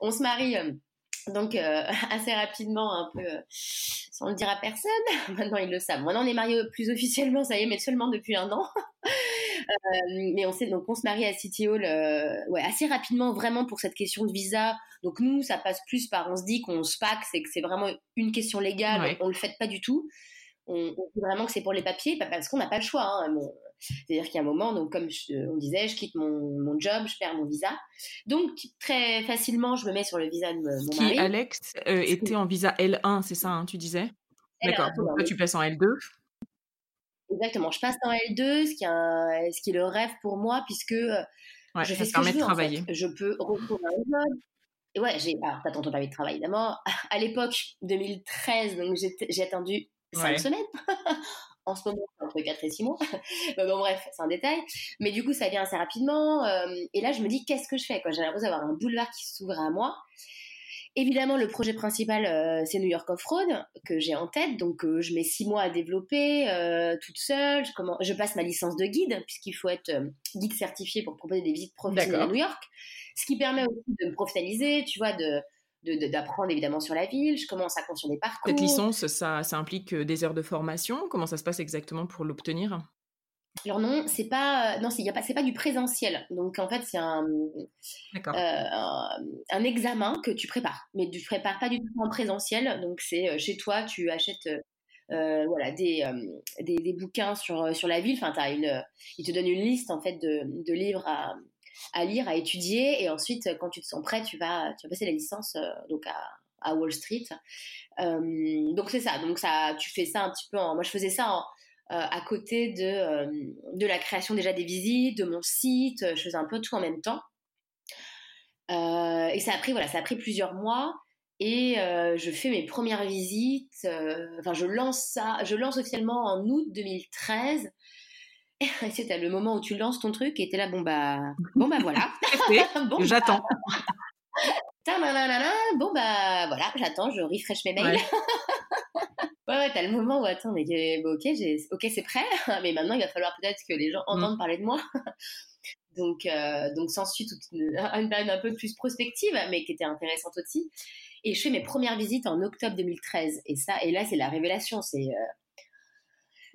On se marie. Euh, donc assez rapidement, un peu sans le dire à personne. Maintenant ils le savent. Maintenant on est mariés plus officiellement, ça y est, mais seulement depuis un an. Euh, mais on sait donc on se marie à City Hall euh, ouais, assez rapidement vraiment pour cette question de visa. Donc nous ça passe plus par on se dit qu'on se pack, c'est que c'est vraiment une question légale, on le fait pas du tout. On, on dit vraiment que c'est pour les papiers parce qu'on n'a pas le choix. Hein. C'est-à-dire a un moment, donc comme on disait, je quitte mon, mon, job, je perds mon visa. Donc très facilement, je me mets sur le visa de mon Qui, mari. Alex, euh, était en visa L1, c'est ça, hein, tu disais? D'accord. Toi, tu passes en L2 Exactement, je passe en L2, ce qui, est ce qui est le rêve pour moi, puisque euh, je fais ce que je veux. travailler. Je peux retrouver un job. Et ouais, j'ai. Alors, t'attends ton permis de travail, évidemment. À l'époque, 2013, donc j'ai attendu 5 semaines. en ce moment, entre 4 et 6 mois. bon, bref, c'est un détail. Mais du coup, ça vient assez rapidement. Euh, et là, je me dis, qu'est-ce que je fais J'ai l'impression d'avoir un boulevard qui s'ouvre à moi. Évidemment, le projet principal, euh, c'est New York Off-Road que j'ai en tête. Donc, euh, je mets six mois à développer toute seule. Je, je, passe ma licence de guide, puisqu'il faut être guide certifié pour proposer des visites professionnelles à New York. Ce qui permet aussi de me professionnaliser, tu vois, de, d'apprendre évidemment sur la ville, je commence à construire des parcours. Cette licence, ça, ça implique des heures de formation? Comment ça se passe exactement pour l'obtenir? Alors non, c'est pas non, c'est pas c'est pas du présentiel. Donc en fait, c'est un, euh, un, examen que tu prépares, mais tu prépares pas du tout en présentiel. Donc c'est euh, chez toi, tu achètes euh, voilà des, des, des bouquins sur sur la ville. Enfin, as une, ils te donnent une liste en fait de, de livres à, à lire, à étudier, et ensuite quand tu te sens prêt, tu vas tu vas passer la licence donc à, Wall Street. donc c'est ça. Donc ça, tu fais ça un petit peu. En, moi, je faisais ça euh, à côté de, euh, de la création déjà des visites, de mon site. Je faisais un peu tout en même temps. Euh, et ça a pris, voilà, ça a pris plusieurs mois. Et je fais mes premières visites. Enfin, je lance ça. Je lance officiellement en août 2013. Et c'était le moment où tu lances ton truc et t'es là, bon bah, bon bah voilà. bon, J'attends. bon bah voilà, j'attends, je refresh mes mails. Ouais, ouais, t'as le moment où attends, mais ok, j'ai, ok, c'est prêt, mais maintenant il va falloir peut-être que les gens mmh. entendent parler de moi. donc, euh, donc s'ensuit toute une, une, période un peu plus prospective, mais qui était intéressante aussi. Et je fais mes premières visites en octobre 2013. Et ça, et là, c'est la révélation. C'est euh,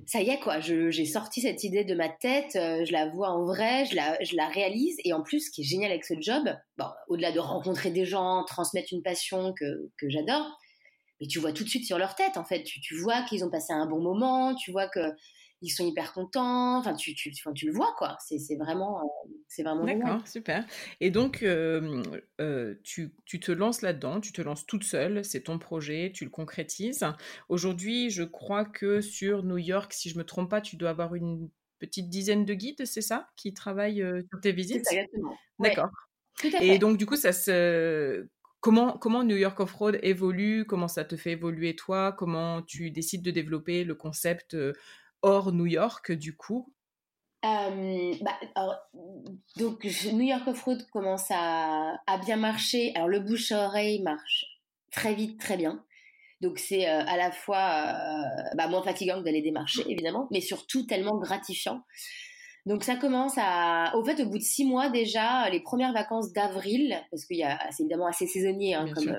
ça y est quoi. j'ai sorti cette idée de ma tête, euh, je la vois en vrai, je la, réalise. Et en plus, ce qui est génial avec ce job, au-delà de rencontrer des gens, transmettre une passion que, j'adore et tu vois tout de suite sur leur tête, en fait. Tu vois qu'ils ont passé un bon moment, tu vois que ils sont hyper contents. Enfin, tu, tu, tu le vois, quoi. C'est vraiment, euh, c'est vraiment. D'accord, super. Et donc, euh, euh, tu, tu, te lances là-dedans, tu te lances toute seule, c'est ton projet, tu le concrétises. Aujourd'hui, je crois que sur New York, si je me trompe pas, tu dois avoir une petite dizaine de guides, c'est ça, qui travaillent sur tes visites? Exactement. D'accord. Et donc, du coup, ça se comment, comment New York Off-Road évolue? Comment ça te fait évoluer toi? Comment tu décides de développer le concept hors New York du coup? Bah, donc New York Off-Road commence à, à, bien marcher. Alors le bouche à oreille marche très vite, très bien. Donc c'est à la fois bah, moins fatigant que d'aller démarcher évidemment, mais surtout tellement gratifiant donc ça commence à, au fait, au bout de six mois déjà, les premières vacances d'avril, parce qu'il y a, c'est évidemment assez saisonnier hein, comme,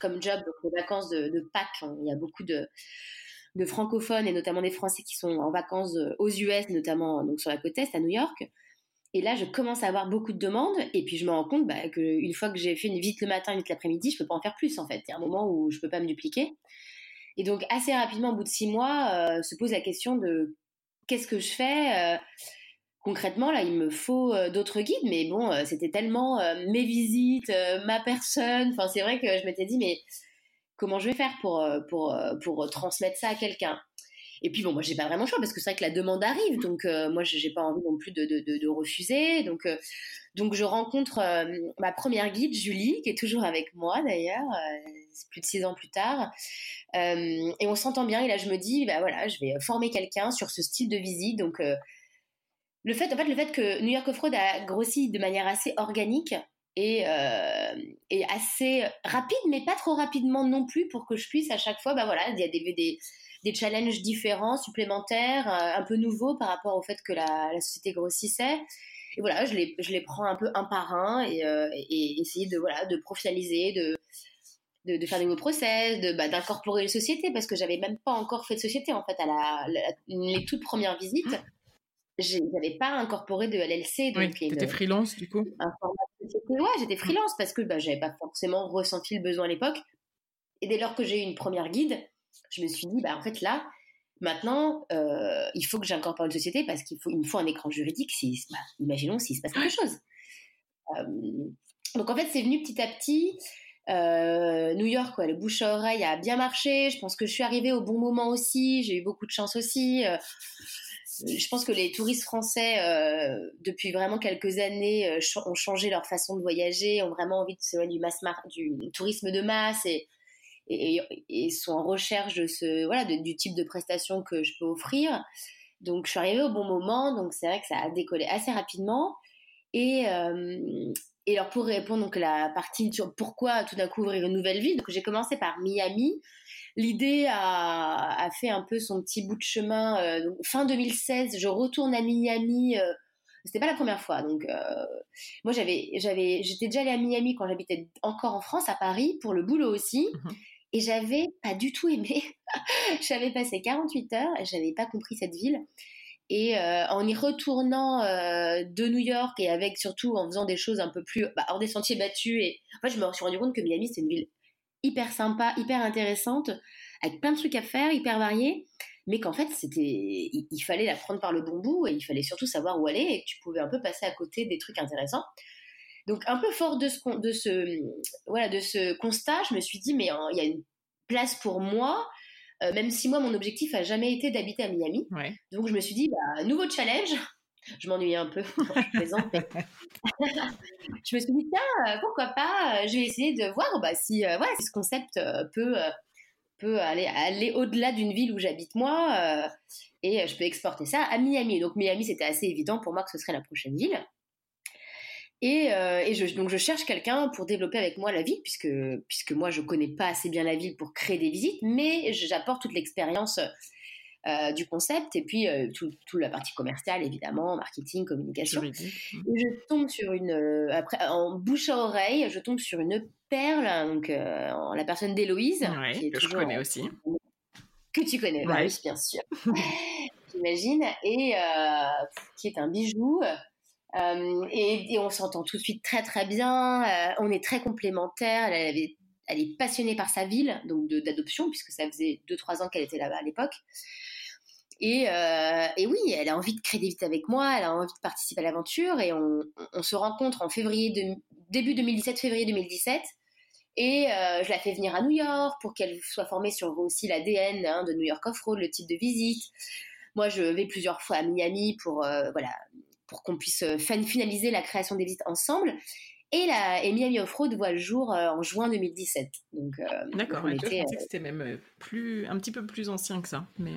comme job, donc les vacances de, de Pâques, hein, il y a beaucoup de, de francophones et notamment des Français qui sont en vacances euh, aux US, notamment donc sur la côte est à New York. Et là, je commence à avoir beaucoup de demandes, et puis je me rends compte bah, qu'une fois que j'ai fait une visite le matin, une visite l'après-midi, je peux pas en faire plus en fait. Il y a un moment où je peux pas me dupliquer. Et donc assez rapidement, au bout de six mois, euh, se pose la question de qu'est-ce que je fais euh, concrètement, là, il me faut d'autres guides, mais bon, c'était tellement mes visites, ma personne. Enfin, c'est vrai que je m'étais dit, mais comment je vais faire pour, pour, pour transmettre ça à quelqu'un et puis bon, moi j'ai pas vraiment le choix parce que c'est vrai que la demande arrive, donc moi j'ai pas envie non plus de, refuser. Donc, donc je rencontre ma première guide, Julie, qui est toujours avec moi d'ailleurs, plus de six ans plus tard. et on s'entend bien. Et là je me dis, bah voilà, je vais former quelqu'un sur ce style de visite. Donc le fait, en fait, le fait que New York Off-Road a grossi de manière assez organique et, euh, et, assez rapide, mais pas trop rapidement non plus pour que je puisse à chaque fois, bah voilà, il y a des, des, des challenges différents, supplémentaires, euh, un peu nouveaux par rapport au fait que la, la société grossissait. Et voilà, je les, je les prends un peu un par un et, euh, et essayer de, voilà, de professionnaliser, de, de, faire des nouveaux process, de, bah, d'incorporer une société parce que j'avais même pas encore fait de société en fait à la, les toutes premières visites je n'avais pas incorporé de LLC. Donc oui, étais freelance du coup Ouais, j'étais freelance parce que bah, j'avais pas forcément ressenti le besoin à l'époque. Et dès lors que j'ai eu une première guide, je me suis dit, bah, en fait là, maintenant, euh, il faut que j'incorpore une société parce qu'il faut, il me faut un écran juridique. Si, bah, imaginons s'il se passe quelque chose. Euh, donc en fait, c'est venu petit à petit. Euh, New York, ouais, le bouche à oreille a bien marché. Je pense que je suis arrivée au bon moment aussi. J'ai eu beaucoup de chance aussi je pense que les touristes français, euh, depuis vraiment quelques années, euh, ont changé leur façon de voyager, ont vraiment envie de s'éloigner du, du tourisme de masse et, sont en recherche de ce, voilà, du type de prestation que je peux offrir. Donc, je suis arrivée au bon moment, donc c'est vrai que ça a décollé assez rapidement. Et, euh, alors, pour répondre donc à la partie sur pourquoi tout d'un coup ouvrir une nouvelle ville, j'ai commencé par Miami l'idée a, fait un peu son petit bout de chemin. Euh, fin 2016, je retourne à Miami. Euh, c'était pas la première fois. Donc, euh, moi, j'avais, j'avais, j'étais déjà allée à Miami quand j'habitais encore en France, à Paris, pour le boulot aussi. Mhm. Et j'avais pas du tout aimé. j'avais passé 48 heures et j'avais pas compris cette ville. Et en y retournant de New York et avec surtout en faisant des choses un peu plus bah, hors des sentiers battus, et en fait, je me suis rendu compte que Miami, c'est une ville hyper sympa, hyper intéressante, avec plein de trucs à faire, hyper variés, mais qu'en fait, c'était, il, fallait la prendre par le bon bout et il fallait surtout savoir où aller et que tu pouvais un peu passer à côté des trucs intéressants. Donc, un peu fort de ce, de ce, voilà, de ce constat, je me suis dit, mais il y a une place pour moi, euh, même si moi, mon objectif a jamais été d'habiter à Miami. Donc, je me suis dit, bah, nouveau challenge, je m'ennuyais un peu je je me suis dit, tiens, euh, pourquoi pas, euh, je vais essayer de voir bah, si, euh, si ce concept peut, peut aller, aller au-delà d'une ville où j'habite moi et je peux exporter ça à Miami. Donc Miami, c'était assez évident pour moi que ce serait la prochaine ville. Et, et je, donc je cherche quelqu'un pour développer avec moi la ville, puisque, puisque moi je connais pas assez bien la ville pour créer des visites, mais j'apporte toute l'expérience euh, du concept et puis euh, toute tout la partie commerciale évidemment, marketing, communication. Et je tombe sur une euh, après en bouche à oreille, je tombe sur une perle donc la personne d'Héloïse que je connais aussi. Que tu connais, bah oui, bien sûr. J'imagine et qui est un bijou. Et, et, on s'entend tout de suite très très bien. on est très complémentaires. Elle, avait, elle est passionnée par sa ville, donc d'adoption, puisque ça faisait 2-3 ans qu'elle était là-bas à l'époque. Euh, et, oui, elle a envie de créer des visites avec moi, elle a envie de participer à l'aventure et on, se rencontre en février de, début 2017, février 2017. Et euh, je la fais venir à New York pour qu'elle soit formée sur aussi l'ADN hein, de New York Off-Road, le type de visite. Moi, je vais plusieurs fois à Miami pour, euh, voilà, pour qu'on puisse finaliser la création des visites ensemble. Et, la, et Miami Off-Road voit le jour en juin 2017. Donc, D'accord, je pensais que c'était même plus, un petit peu plus ancien que ça. Mais,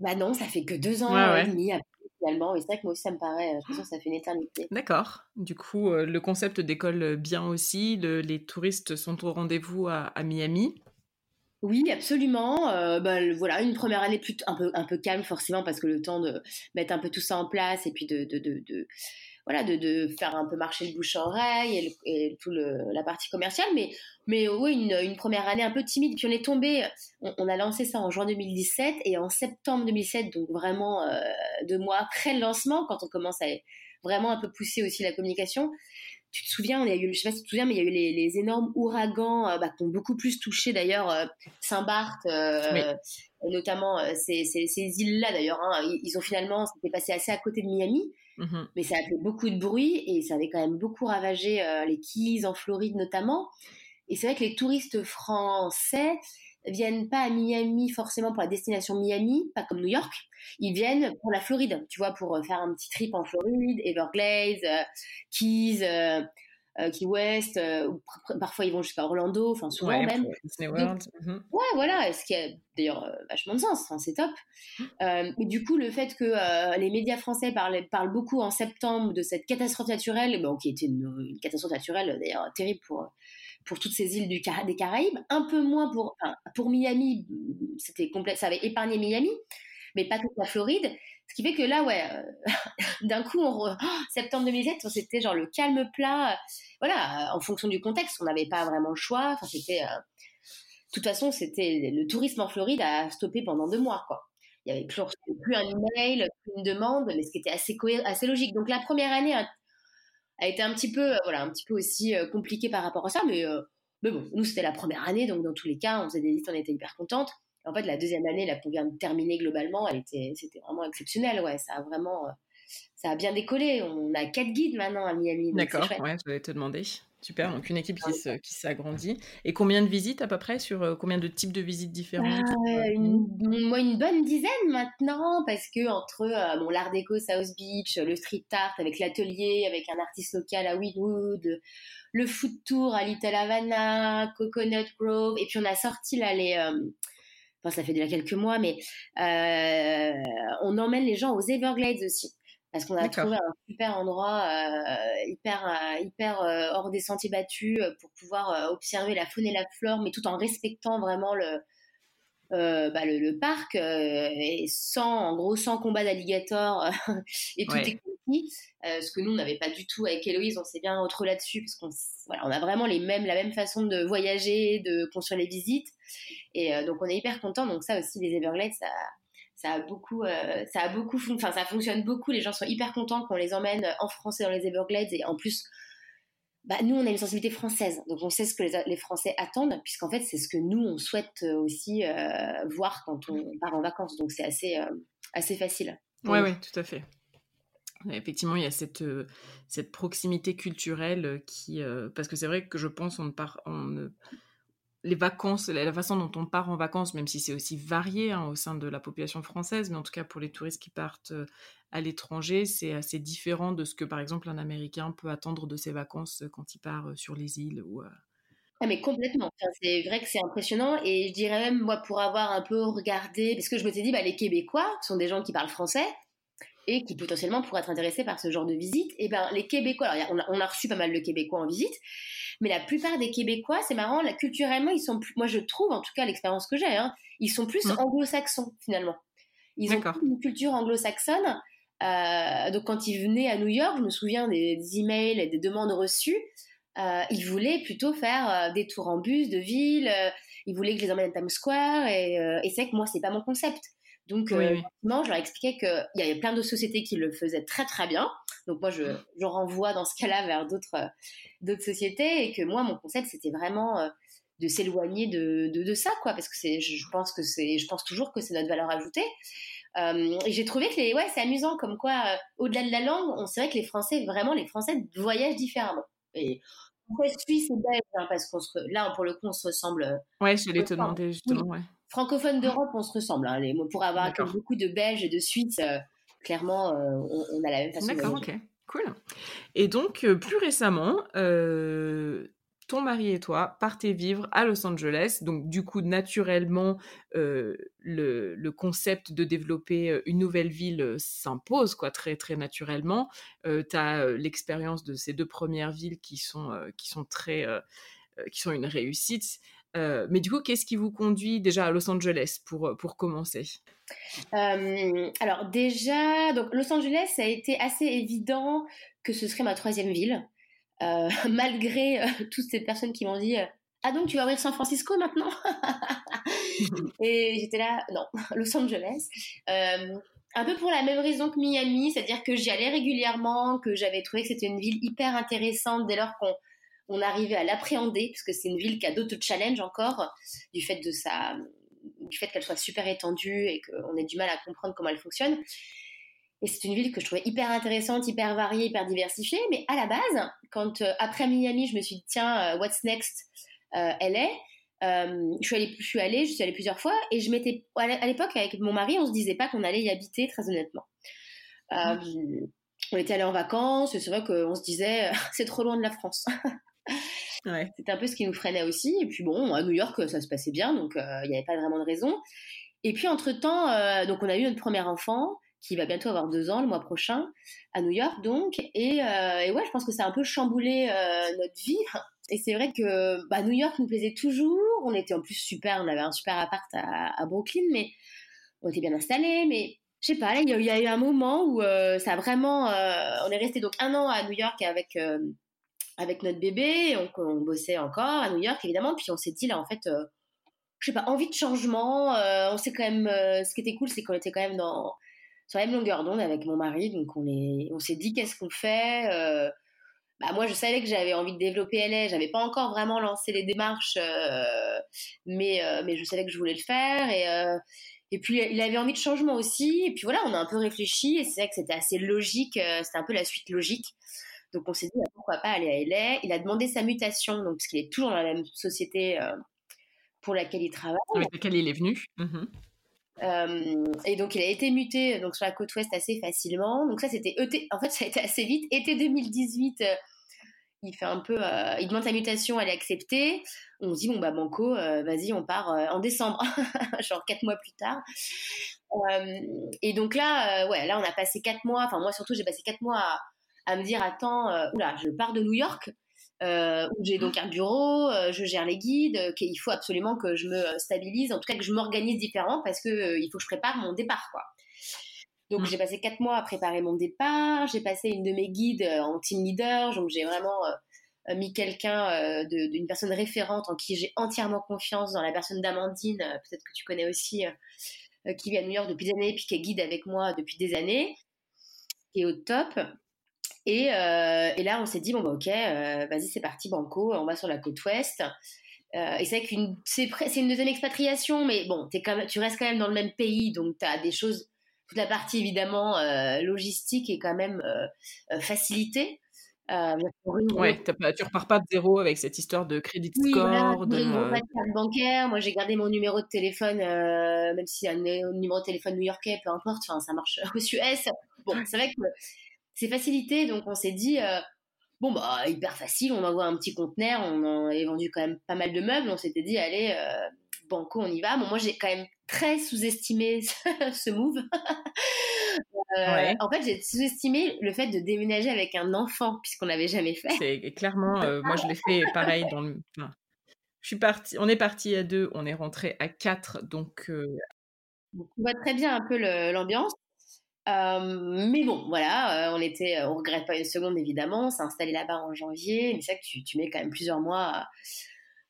Bah non, ça fait que deux ans et demi finalement. Et c'est vrai que moi aussi, ça me paraît, je pense ça fait une éternité. D'accord. Du coup, le concept décolle bien aussi. les touristes sont au rendez-vous à, Miami. Oui, absolument. bah, voilà, une première année un peu, un peu calme forcément parce que le temps de mettre un peu tout ça en place et puis de, de, de voilà, de, de, faire un peu marcher le bouche-oreille et, et, tout le, la partie commerciale. Mais, mais oui, une, une, première année un peu timide. Puis on est tombé, on, a lancé ça en juin 2017 et en septembre 2017, donc vraiment euh, deux mois après le lancement, quand on commence à vraiment un peu pousser aussi la communication. Tu te souviens, on a eu, je sais pas si tu te souviens, mais il y a eu les, les énormes ouragans euh, bah, qui ont beaucoup plus touché d'ailleurs euh, Saint-Barth, euh, notamment ces, ces, ces îles-là d'ailleurs. Hein, ils, ils, ont finalement, c'était passé assez à côté de Miami. Mmh Mais ça a fait beaucoup de bruit et ça avait quand même beaucoup ravagé euh, les Keys en Floride notamment. Et c'est vrai que les touristes français viennent pas à Miami forcément pour la destination Miami, pas comme New York. Ils viennent pour la Floride, tu vois, pour euh, faire un petit trip en Floride, Everglades, euh, Keys, euh, Key West, euh, parfois ils vont jusqu'à Orlando, enfin souvent même. Disney World. Mhm. Ouais, voilà, ce qui a d'ailleurs euh, vachement de sens, c'est top. mais du coup, le fait que les médias français parlent, parlent, beaucoup en septembre de cette catastrophe naturelle, bon, qui était une, catastrophe naturelle d'ailleurs terrible pour pour toutes ces îles du des Caraïbes, un peu moins pour pour Miami, c'était complet, ça avait épargné Miami, mais pas toute la Floride. Ce qui fait que là, ouais, euh, d'un coup, en septembre 2007, c'était genre le calme plat. voilà, en fonction du contexte, on n'avait pas vraiment le choix. Enfin, c'était. Euh, de toute façon, c'était le tourisme en Floride a stoppé pendant deux mois, quoi. Il n'y avait plus, un email, plus une demande, mais ce qui était assez, assez logique. Donc la première année a, été un petit peu, voilà, un petit peu aussi euh, compliquée par rapport à ça, mais, mais bon, nous c'était la première année, donc dans tous les cas, on faisait des listes, on était hyper contente. En fait, la deuxième année, vient de terminer globalement, elle était, c'était vraiment exceptionnel. Ouais, ça a vraiment, euh, ça a bien décollé. On a quatre guides maintenant à Miami. D'accord, ouais, je vais te demander. Super, donc une équipe qui, qui s'agrandit. Et combien de visites à peu près sur euh, combien de types de visites différentes ah, une, Moi, une bonne dizaine maintenant, parce que entre euh, bon, l'Art déco South Beach, le street art avec l'atelier, avec un artiste local à Wynwood, le food tour à Little Havana, Coconut Grove, et puis on a sorti là les ça fait déjà quelques mois, mais euh, on emmène les gens aux Everglades aussi. Parce qu'on a trouvé un super endroit euh, hyper, euh, hyper hors des sentiers battus pour pouvoir observer la faune et la flore, mais tout en respectant vraiment le, bah, le, parc et sans, en gros, sans combat d'alligator et tout est compris. ce que nous, on n'avait pas du tout avec Héloïse, on s'est bien retrouvé là-dessus parce qu'on voilà, on a vraiment les mêmes, la même façon de voyager, de construire les visites. Et euh, donc on est hyper content. Donc ça aussi, les Everglades, ça, ça a beaucoup, euh, ça a beaucoup, enfin ça fonctionne beaucoup. Les gens sont hyper contents qu'on les emmène en français dans les Everglades. Et en plus, bah, nous on a une sensibilité française, donc on sait ce que les, Français attendent, puisqu'en fait c'est ce que nous on souhaite euh, aussi voir quand on part en vacances. Donc c'est assez, assez facile. Oui, oui, tout à fait. Effectivement, il y a cette, cette proximité culturelle qui... parce que c'est vrai que je pense on ne part... On les vacances, la façon dont on part en vacances, même si c'est aussi varié hein, au sein de la population française, mais en tout cas pour les touristes qui partent euh, à l'étranger, c'est assez différent de ce que par exemple un Américain peut attendre de ses vacances euh, quand il part euh, sur les îles ou. Ah mais complètement. c'est vrai que c'est impressionnant et je dirais même moi pour avoir un peu regardé, parce que je me suis dit bah les Québécois sont des gens qui parlent français et qui potentiellement pourraient être intéressés par ce genre de visite. Et ben les Québécois, alors on a, on a reçu pas mal de Québécois en visite, mais la plupart des Québécois, c'est marrant, là, culturellement, ils sont plus, moi je trouve, en tout cas l'expérience que j'ai, hein, ils sont plus mmh. anglo-saxons finalement. Ils ont une culture anglo-saxonne. Euh, donc quand ils venaient à New York, je me souviens des, emails et des demandes reçues, euh, ils voulaient plutôt faire euh, des tours en bus de ville, ils voulaient que je les emmène à Times Square, et, et c'est que moi, c'est pas mon concept. Donc, oui, je leur expliquais qu'il y avait plein de sociétés qui le faisaient très très bien. Donc moi, je, je renvoie dans ce cas-là vers d'autres d'autres sociétés et que moi, mon concept, c'était vraiment euh, de s'éloigner de, de, ça, quoi, parce que c'est, je pense que c'est, je pense toujours que c'est notre valeur ajoutée. Euh, et j'ai trouvé que les, ouais, c'est amusant, comme quoi, euh, au-delà de la langue, on sait que les Français, vraiment, les Français voyagent différemment. Et Suisse et Belge, hein, parce qu'on se, là, pour le coup, on se ressemble. Ouais, je voulais te demander justement, ouais. Francophone d'Europe, on se ressemble. Hein, pour avoir beaucoup de Belges et de Suisses, clairement, on, a la même façon. D'accord, ok. Cool. Et donc, plus récemment, ton mari et toi partez vivre à Los Angeles. Donc, du coup, naturellement, le, le, concept de développer une nouvelle ville s'impose, quoi, très, très naturellement. tu as l'expérience de ces deux premières villes qui sont, qui sont très, qui sont une réussite. mais du coup, qu'est-ce qui vous conduit déjà à Los Angeles pour, pour commencer? Alors déjà, donc Los Angeles, ça a été assez évident que ce serait ma troisième ville. Euh, malgré euh, toutes ces personnes qui m'ont dit euh, Ah donc tu vas ouvrir San Francisco maintenant Et j'étais là, non, Los Angeles. un peu pour la même raison que Miami, c'est-à-dire que j'y allais régulièrement, que j'avais trouvé que c'était une ville hyper intéressante dès lors qu'on on arrivait à l'appréhender, parce que c'est une ville qui a d'autres challenges encore, du fait de sa, du fait qu'elle soit super étendue et qu'on ait du mal à comprendre comment elle fonctionne. Et c'est une ville que je trouvais hyper intéressante, hyper variée, hyper diversifiée. Mais à la base, quand euh, après Miami, je me suis dit, tiens, euh, what's next euh, LA je, suis allée, je suis allée, je suis allée plusieurs fois. Et je m'étais, à l'époque, avec mon mari, on se disait pas qu'on allait y habiter, très honnêtement. on était allés en vacances, et c'est vrai qu'on se disait, c'est trop loin de la France. ouais. C'était un peu ce qui nous freinait aussi. Et puis bon, à New York, ça se passait bien, donc il n'y avait pas vraiment de raison. Et puis entre-temps, donc on a eu notre premier enfant qui va bientôt avoir deux ans le mois prochain, à New York donc. Et, euh, ouais, je pense que ça a un peu chamboulé euh, notre vie. Et c'est vrai que bah, New York nous plaisait toujours. On était en plus super, on avait un super appart à, Brooklyn, mais on était bien installés. Mais je sais pas, il y, a eu un moment où euh, ça a vraiment. on est resté donc un an à New York avec avec notre bébé. On, on, bossait encore à New York évidemment. Puis on s'est dit là en fait. je sais pas, envie de changement. on sait quand même, ce qui était cool, c'est qu'on était quand même dans, sur la même longueur d'onde avec mon mari. Donc on est, on s'est dit qu'est-ce qu'on fait. Euh, bah moi je savais que j'avais envie de développer LA. J'avais pas encore vraiment lancé les démarches, euh, mais euh, mais je savais que je voulais le faire et et puis il avait envie de changement aussi. Et puis voilà, on a un peu réfléchi et c'est vrai que c'était assez logique. c'était un peu la suite logique. Donc on s'est dit bah, pourquoi pas aller à LA. Il a demandé sa mutation, donc parce qu'il est toujours dans la même société pour laquelle il travaille. Avec laquelle il est venu. Mmh euh, et donc il a été muté donc sur la côte ouest assez facilement. Donc ça c'était en fait ça a été assez vite. Été 2018, euh, il fait un peu, euh, il demande sa mutation, elle est acceptée. On se dit bon bah banco, vas-y on part en décembre, genre quatre mois plus tard. et donc là ouais là on a passé quatre mois. Enfin moi surtout j'ai passé quatre mois à, à me dire attends oula je pars de New York euh, où j'ai donc un bureau, euh, je gère les guides, euh, qu'il faut absolument que je me stabilise, en tout cas que je m'organise différemment parce que euh, il faut que je prépare mon départ, quoi. Donc mmh. j'ai passé quatre mois à préparer mon départ, j'ai passé une de mes guides en team leader, donc j'ai vraiment mis quelqu'un d'une personne référente en qui j'ai entièrement confiance, dans la personne d'Amandine, peut-être que tu connais aussi, qui vit à New York depuis des années, puis qui est guide avec moi depuis des années, qui est au top. Et, euh, et là, on s'est dit, bon, bah, ok, euh, vas-y, c'est parti, Banco, on va sur la côte ouest. Euh, et c'est vrai qu'une c'est, c'est une deuxième expatriation, mais bon, es quand même, tu restes quand même dans le même pays, donc tu as des choses, toute la partie évidemment logistique est quand même facilitée. Euh, ouais, pas, tu repars pas de zéro avec cette histoire de crédit score. de, pas de carte bancaire. Moi, j'ai gardé mon numéro de téléphone, même si c'est un numéro de téléphone new-yorkais, peu importe. Enfin, ça marche aux US. Bon, c'est vrai que c'est facilité, donc on s'est dit, euh, bon, bah, hyper facile, on envoie un petit conteneur, on a vendu quand même pas mal de meubles, on s'était dit, allez, euh, banco, on y va. Bon, moi, j'ai quand même très sous-estimé ce move. Euh, en fait, j'ai sous-estimé le fait de déménager avec un enfant, puisqu'on n'avait jamais fait. C'est clairement, moi, je l'ai fait pareil dans le. je suis partie, on est parti à deux, on est rentré à quatre, donc. on voit très bien un peu l'ambiance. Euh, mais bon, voilà, euh, on était, on regrette pas une seconde évidemment. On s'est installé là-bas en janvier, mais c'est vrai que tu, tu, mets quand même plusieurs mois, à,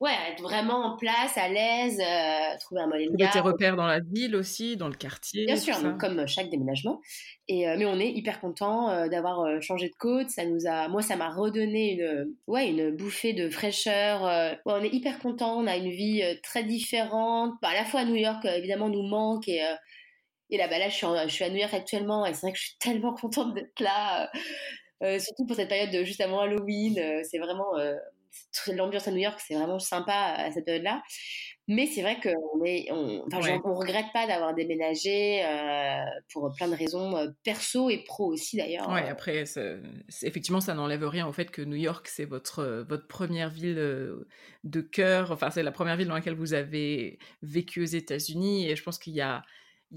ouais, être vraiment en place, à l'aise, euh, trouver un modèle. de tes repères dans la ville aussi, dans le quartier. Bien sûr, comme chaque déménagement. Et mais on est hyper content d'avoir changé de côte. Ça nous a, moi, ça m'a redonné une, ouais, une bouffée de fraîcheur. Ouais, on est hyper content. On a une vie très différente. Bah, à la fois New York, évidemment, nous manque et et là, bah là je, suis je suis à New York actuellement et c'est vrai que je suis tellement contente d'être là, euh, euh, surtout pour cette période de, juste avant Halloween. Euh, c'est vraiment, l'ambiance à New York, c'est vraiment sympa à cette période-là. Mais c'est vrai qu'on est, on, enfin, on regrette pas d'avoir déménagé pour plein de raisons perso et pro aussi d'ailleurs. Ouais, après, effectivement, ça n'enlève rien au fait que New York, c'est votre, votre première ville de cœur. Enfin, c'est la première ville dans laquelle vous avez vécu aux États-Unis. Et je pense qu'il y a,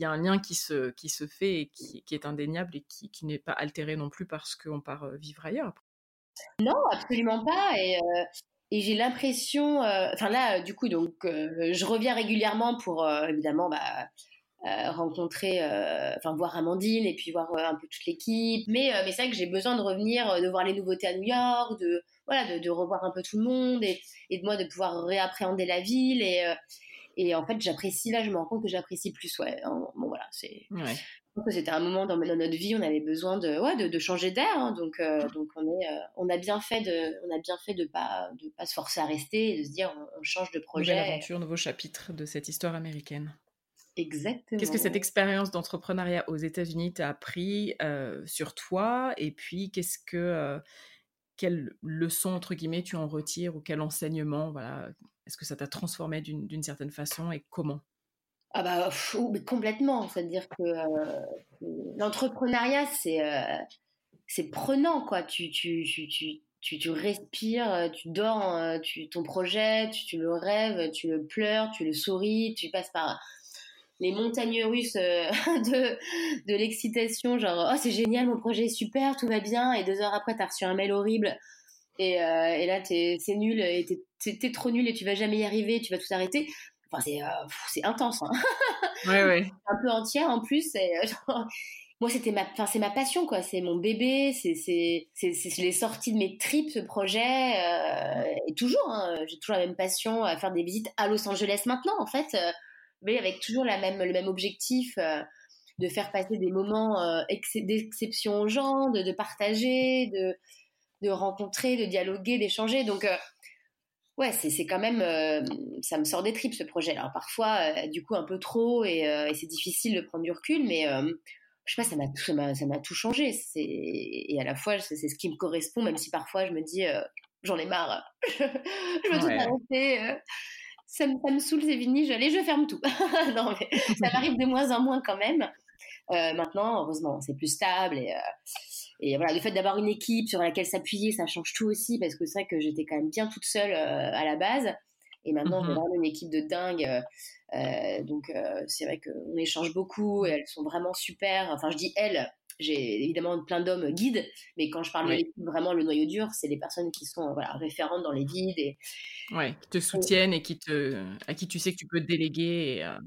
y a un lien qui se, qui se fait et qui, qui est indéniable et qui, qui n'est pas altéré non plus parce qu'on part vivre ailleurs. Non, absolument pas. Et, j'ai l'impression, enfin là, du coup, donc, je reviens régulièrement pour évidemment bah, rencontrer, enfin voir Amandine et puis voir un peu toute l'équipe. Mais, mais c'est vrai que j'ai besoin de revenir, de voir les nouveautés à New York, de voilà, de, revoir un peu tout le monde et, et de moi de pouvoir réappréhender la ville et et en fait, j'apprécie, là, je me rends compte que j'apprécie plus. Ouais, bon, voilà, c'est. Ouais c'était un moment dans, notre vie où on avait besoin de, ouais, de, changer d'air. Hein. donc, euh, donc on, est, euh, on a bien fait de, on a bien fait de pas, de pas se forcer à rester et de se dire on, change de projet. Nouvelle aventure, nouveau chapitre de cette histoire américaine. Exactement. Qu'est-ce que cette expérience d'entrepreneuriat aux États-Unis t'a appris euh, sur toi? Et puis, qu'est-ce que, quelle leçon entre guillemets tu en retires ou quel enseignement Voilà, est-ce que ça t'a transformé d'une certaine façon et comment? Ah bah complètement, c'est-à-dire que l'entrepreneuriat c'est prenant quoi. Tu tu, tu, tu, tu, respires, euh, tu dors, tu ton projet, tu, le rêves, tu le pleures, tu le souris, tu passes par les montagnes russes de, de l'excitation, genre oh c'est génial, mon projet est super, tout va bien, et deux heures après t'as reçu un mail horrible et, et là c'est nul, et t'es trop nul et tu vas jamais y arriver, tu vas tout arrêter. Enfin, c'est, euh, intense. Hein. Ouais, ouais. un peu entière en plus. Et, euh, moi, c'était ma, enfin, c'est ma passion, quoi. C'est mon bébé. C'est, c'est, c'est, les sorties de mes tripes, ce projet. Euh, et toujours, hein, j'ai toujours la même passion à faire des visites à Los Angeles maintenant, en fait. Mais avec toujours la même, le même objectif de faire passer des moments d'exception aux gens, de, de partager, de, de rencontrer, de dialoguer, d'échanger. Donc, ouais, c'est quand même, euh, ça me sort des tripes ce projet. Alors parfois, euh, du coup, un peu trop et, euh, et c'est difficile de prendre du recul, mais je sais pas, ça m'a ça m'a tout changé. Et à la fois, c'est ce qui me correspond, même si parfois je me dis, j'en ai marre, je, veux tout arrêter. Ça me, ça me saoule, c'est fini, j'allais, je ferme tout. non, mais ça m'arrive de moins en moins quand même. maintenant, heureusement, c'est plus stable et et voilà, le fait d'avoir une équipe sur laquelle s'appuyer, ça change tout aussi parce que c'est vrai que j'étais quand même bien toute seule euh, à la base. Et maintenant, j'ai mhm. vraiment une équipe de dingue. Euh, euh donc, euh, c'est vrai qu'on échange beaucoup et elles sont vraiment super. Enfin, je dis elles, j'ai évidemment plein d'hommes guides, mais quand je parle de l'équipe, vraiment le noyau dur, c'est les personnes qui sont voilà, référentes dans les guides. Et... Ouais, qui te soutiennent et qui te, à qui tu sais que tu peux te déléguer. Et, euh,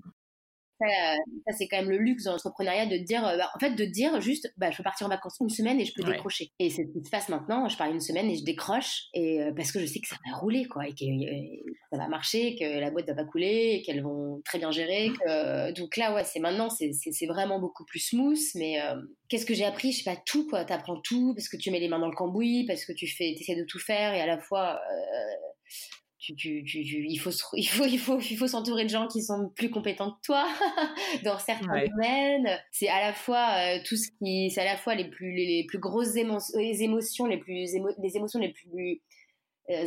ça, c'est quand même le luxe de l'entrepreneuriat de dire, euh, bah, en fait, de dire juste, bah, je peux partir en vacances une semaine et je peux décrocher. Et c'est ce qui se passe maintenant. Je pars une semaine et je décroche et euh, parce que je sais que ça va rouler, quoi, et que ça va marcher, que la boîte va pas couler, qu'elles vont très bien gérer. Donc là, ouais, c'est maintenant, c'est vraiment beaucoup plus smooth. Mais qu'est-ce que j'ai appris? Je sais pas tout, quoi. T'apprends tout parce que tu mets les mains dans le cambouis, parce que tu fais, essaies de tout faire et à la fois tu, tu, tu, il faut il faut il faut il faut s'entourer de gens qui sont plus compétents que toi dans certains domaines. C'est à la fois euh, tout ce qui c'est à la fois les plus les, plus grosses les émotions les plus les émotions les plus euh,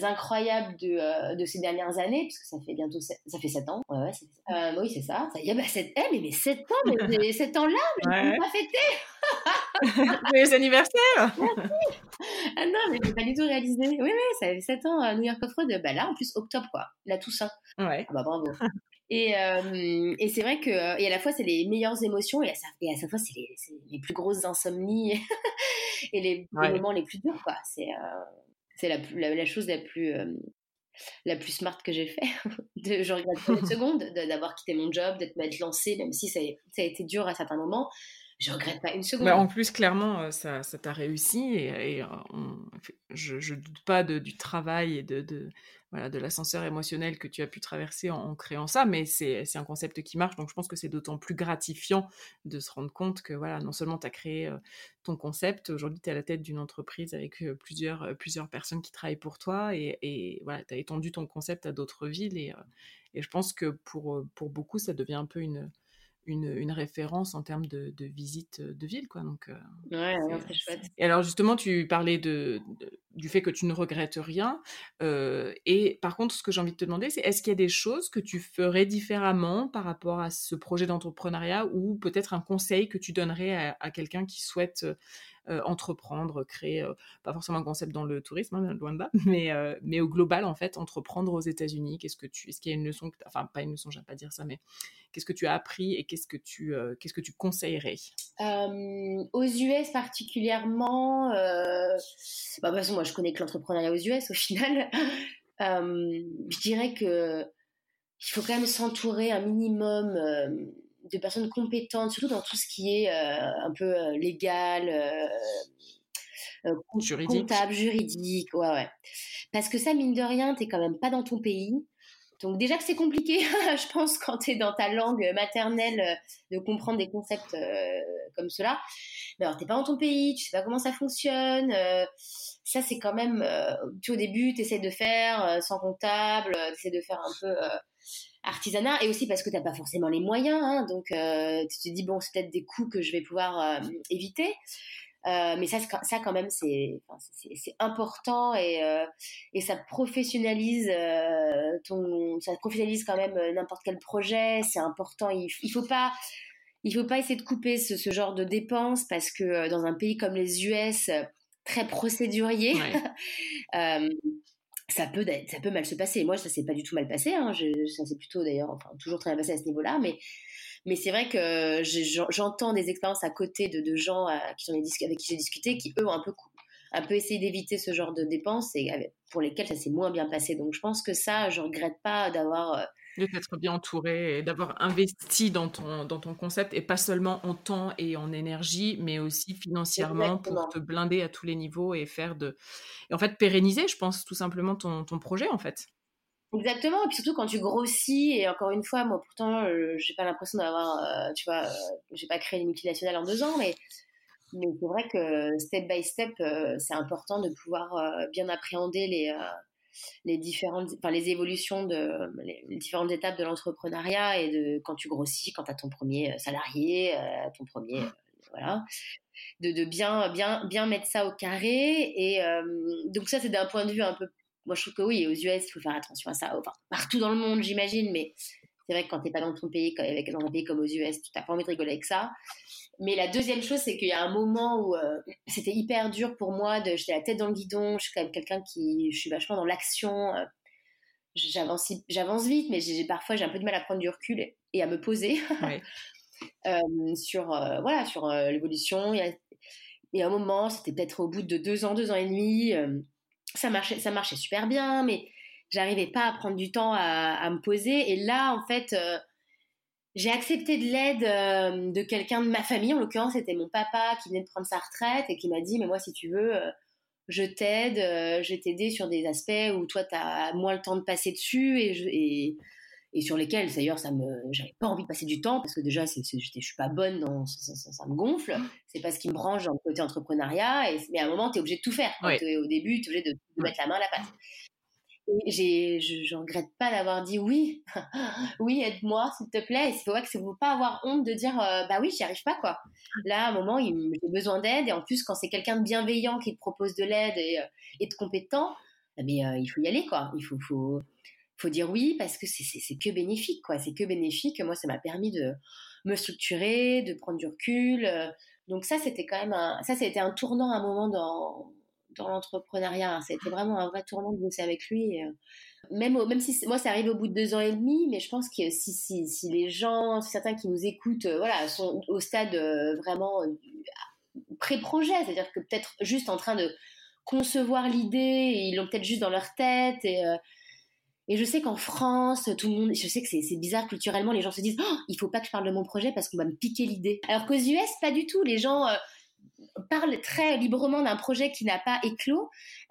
incroyables de, euh, de, ces dernières années, puisque ça fait bientôt ça fait 7 ans. Ouais, ouais, euh, oui, c'est ça. ça y a, bah, 7, eh, mais, mais 7 ans, mais 7 ans là, mais ouais. pas fêté. Joyeux anniversaire Ah non, mais j'ai pas du tout réalisé. Oui, oui, ça fait 7 ans à New York Off-Road. Bah là, en plus, octobre, quoi. La Toussaint. Ouais. Ah bah bravo. Et, euh, et c'est vrai que, et à la fois, c'est les meilleures émotions, et à, et à chaque fois, c'est les, les, plus grosses insomnies et les, les, moments les plus durs, quoi. C'est, euh, c'est la, la, chose la plus, euh, la plus smart que j'ai fait. de, je regrette pas une seconde d'avoir quitté mon job, d'être m'être lancée, même si ça a, ça a, été dur à certains moments. Je regrette pas une seconde. Bah, en plus, clairement, euh, ça, t'a réussi et, euh, je, ne doute pas de, du travail et de, de, voilà, de l'ascenseur émotionnel que tu as pu traverser en, créant ça, mais c'est un concept qui marche, donc je pense que c'est d'autant plus gratifiant de se rendre compte que voilà, non seulement tu as créé euh, ton concept, aujourd'hui tu es à la tête d'une entreprise avec euh, plusieurs, euh, plusieurs personnes qui travaillent pour toi, et, voilà, tu as étendu ton concept à d'autres villes, et, et, je pense que pour, pour beaucoup, ça devient un peu une, une, référence en termes de, visite de ville, quoi. Donc, ouais, c'est chouette. Et alors justement, tu parlais de, du fait que tu ne regrettes rien. et par contre, ce que j'ai envie de te demander, c'est est-ce qu'il y a des choses que tu ferais différemment par rapport à ce projet d'entrepreneuriat ou peut-être un conseil que tu donnerais à quelqu'un qui souhaite entreprendre, créer, euh, pas forcément un concept dans le tourisme, hein, loin de là, mais, euh, mais au global, en fait, entreprendre aux États-Unis, qu'est-ce que tu, est-ce qu'il y a une leçon, enfin, pas une leçon, j'aime pas dire ça, mais qu'est-ce que tu as appris et qu'est-ce que tu, qu'est-ce que tu conseillerais? Aux US particulièrement, bah, de toute façon, moi, je connais que l'entrepreneuriat aux US au final. je dirais que il faut quand même s'entourer un minimum de personnes compétentes, surtout dans tout ce qui est euh, un peu euh, légal, euh, juridique. comptable, juridique. Ouais, ouais. Parce que ça, mine de rien, t'es quand même pas dans ton pays. Donc déjà que c'est compliqué, je pense, quand tu es dans ta langue maternelle, de comprendre des concepts comme cela. Mais alors, t'es pas dans ton pays, tu sais pas comment ça fonctionne. ça, c'est quand même, tu au début, tu essaies de faire sans comptable, tu essaies de faire un peu artisanat et aussi parce que tu n'as pas forcément les moyens. Hein, donc, euh, tu te dis, bon, c'est peut-être des coûts que je vais pouvoir euh, éviter. Euh, mais ça, ça quand même, c'est important et, et ça professionnalise ton, ça professionnalise quand même n'importe quel projet. C'est important. Il, il faut pas, il faut pas essayer de couper ce, ce, genre de dépenses parce que dans un pays comme les US, très procédurier, ça peut, ça peut mal se passer. Moi, ça s'est pas du tout mal passé. Hein. ça s'est plutôt d'ailleurs, enfin, toujours très bien passé à ce niveau-là. Mais, mais c'est vrai que j'entends des expériences à côté de, de gens à, qui sont avec qui j'ai discuté qui, eux, ont un peu, un peu essayé d'éviter ce genre de dépenses et pour lesquelles ça s'est moins bien passé. Donc, je pense que ça, je regrette pas d'avoir euh, D'être bien entouré et d'avoir investi dans ton, dans ton concept et pas seulement en temps et en énergie, mais aussi financièrement pour te blinder à tous les niveaux et faire de. Et en fait, pérenniser, je pense, tout simplement ton, ton projet, en fait. Exactement, et puis surtout quand tu grossis, et encore une fois, moi pourtant, euh, j'ai pas l'impression d'avoir, euh, tu vois, euh, j'ai pas créé une multinationale en deux ans, mais, mais c'est vrai que step by step, c'est important de pouvoir bien appréhender les, les différentes, enfin, les évolutions de les, différentes étapes de l'entrepreneuriat et de quand tu grossis, quand tu as ton premier euh, salarié, euh, ton premier, euh, voilà, de, de, bien, bien, bien mettre ça au carré. Et donc ça, c'est d'un point de vue un peu, moi je trouve que oui, aux US, il faut faire attention à ça, enfin, partout dans le monde, j'imagine, mais c'est vrai que quand tu n'es pas dans ton pays, avec, dans un pays comme aux US, tu n'as pas envie de rigoler avec ça. Mais la deuxième chose, c'est qu'il y a un moment où euh, c'était hyper dur pour moi. De, j'étais la tête dans le guidon. Je suis quand même quelqu'un qui, je suis vachement dans l'action. Euh, j'avance, j'avance vite, mais j'ai, parfois j'ai un peu de mal à prendre du recul et, à me poser euh, sur, voilà, sur l'évolution. Et, à un moment, c'était peut-être au bout de deux ans, deux ans et demi, ça marchait, ça marchait super bien, mais j'arrivais pas à prendre du temps à, à me poser. Et là, en fait j'ai accepté de l'aide euh, de quelqu'un de ma famille, en l'occurrence c'était mon papa qui venait de prendre sa retraite et qui m'a dit mais moi si tu veux euh, je t'aide, euh, je vais t'aider sur des aspects où toi tu as moins le temps de passer dessus et, je, et, et sur lesquels d'ailleurs ça me j'avais pas envie de passer du temps parce que déjà c'est, je suis pas bonne dans ça, ça, me gonfle, c'est pas ce qui me branche dans le côté entrepreneuriat et, mais à un moment tu es obligé de tout faire. au début tu es obligé de, de mettre la main à la pâte j'ai, je, regrette pas d'avoir dit oui, oui, aide-moi, s'il te plaît. Et c'est pas que faut pas avoir honte de dire, euh, bah oui, j'y arrive pas, quoi. Là, à un moment, j'ai besoin d'aide. Et en plus, quand c'est quelqu'un de bienveillant qui te propose de l'aide et, euh, et de compétent, mais euh, il faut y aller, quoi. Il faut, faut, faut dire oui parce que c'est, c'est, que bénéfique, quoi. C'est que bénéfique. Moi, ça m'a permis de me structurer, de prendre du recul. Donc ça, c'était quand même un, ça, c'était un tournant, un moment dans, dans l'entrepreneuriat. C'était hein. vraiment un vrai tournant de bosser avec lui. Euh, même, même si moi, ça arrive au bout de deux ans et demi, mais je pense que si, si, si les gens, certains qui nous écoutent, euh, voilà, sont au stade euh, vraiment pré-projet, c'est-à-dire que peut-être juste en train de concevoir l'idée, ils l'ont peut-être juste dans leur tête et et je sais qu'en France, tout le monde, je sais que c'est bizarre culturellement, les gens se disent, oh, il faut pas que je parle de mon projet parce qu'on va me piquer l'idée. Alors qu'aux US, pas du tout. Les gens, parle très librement d'un projet qui n'a pas éclos.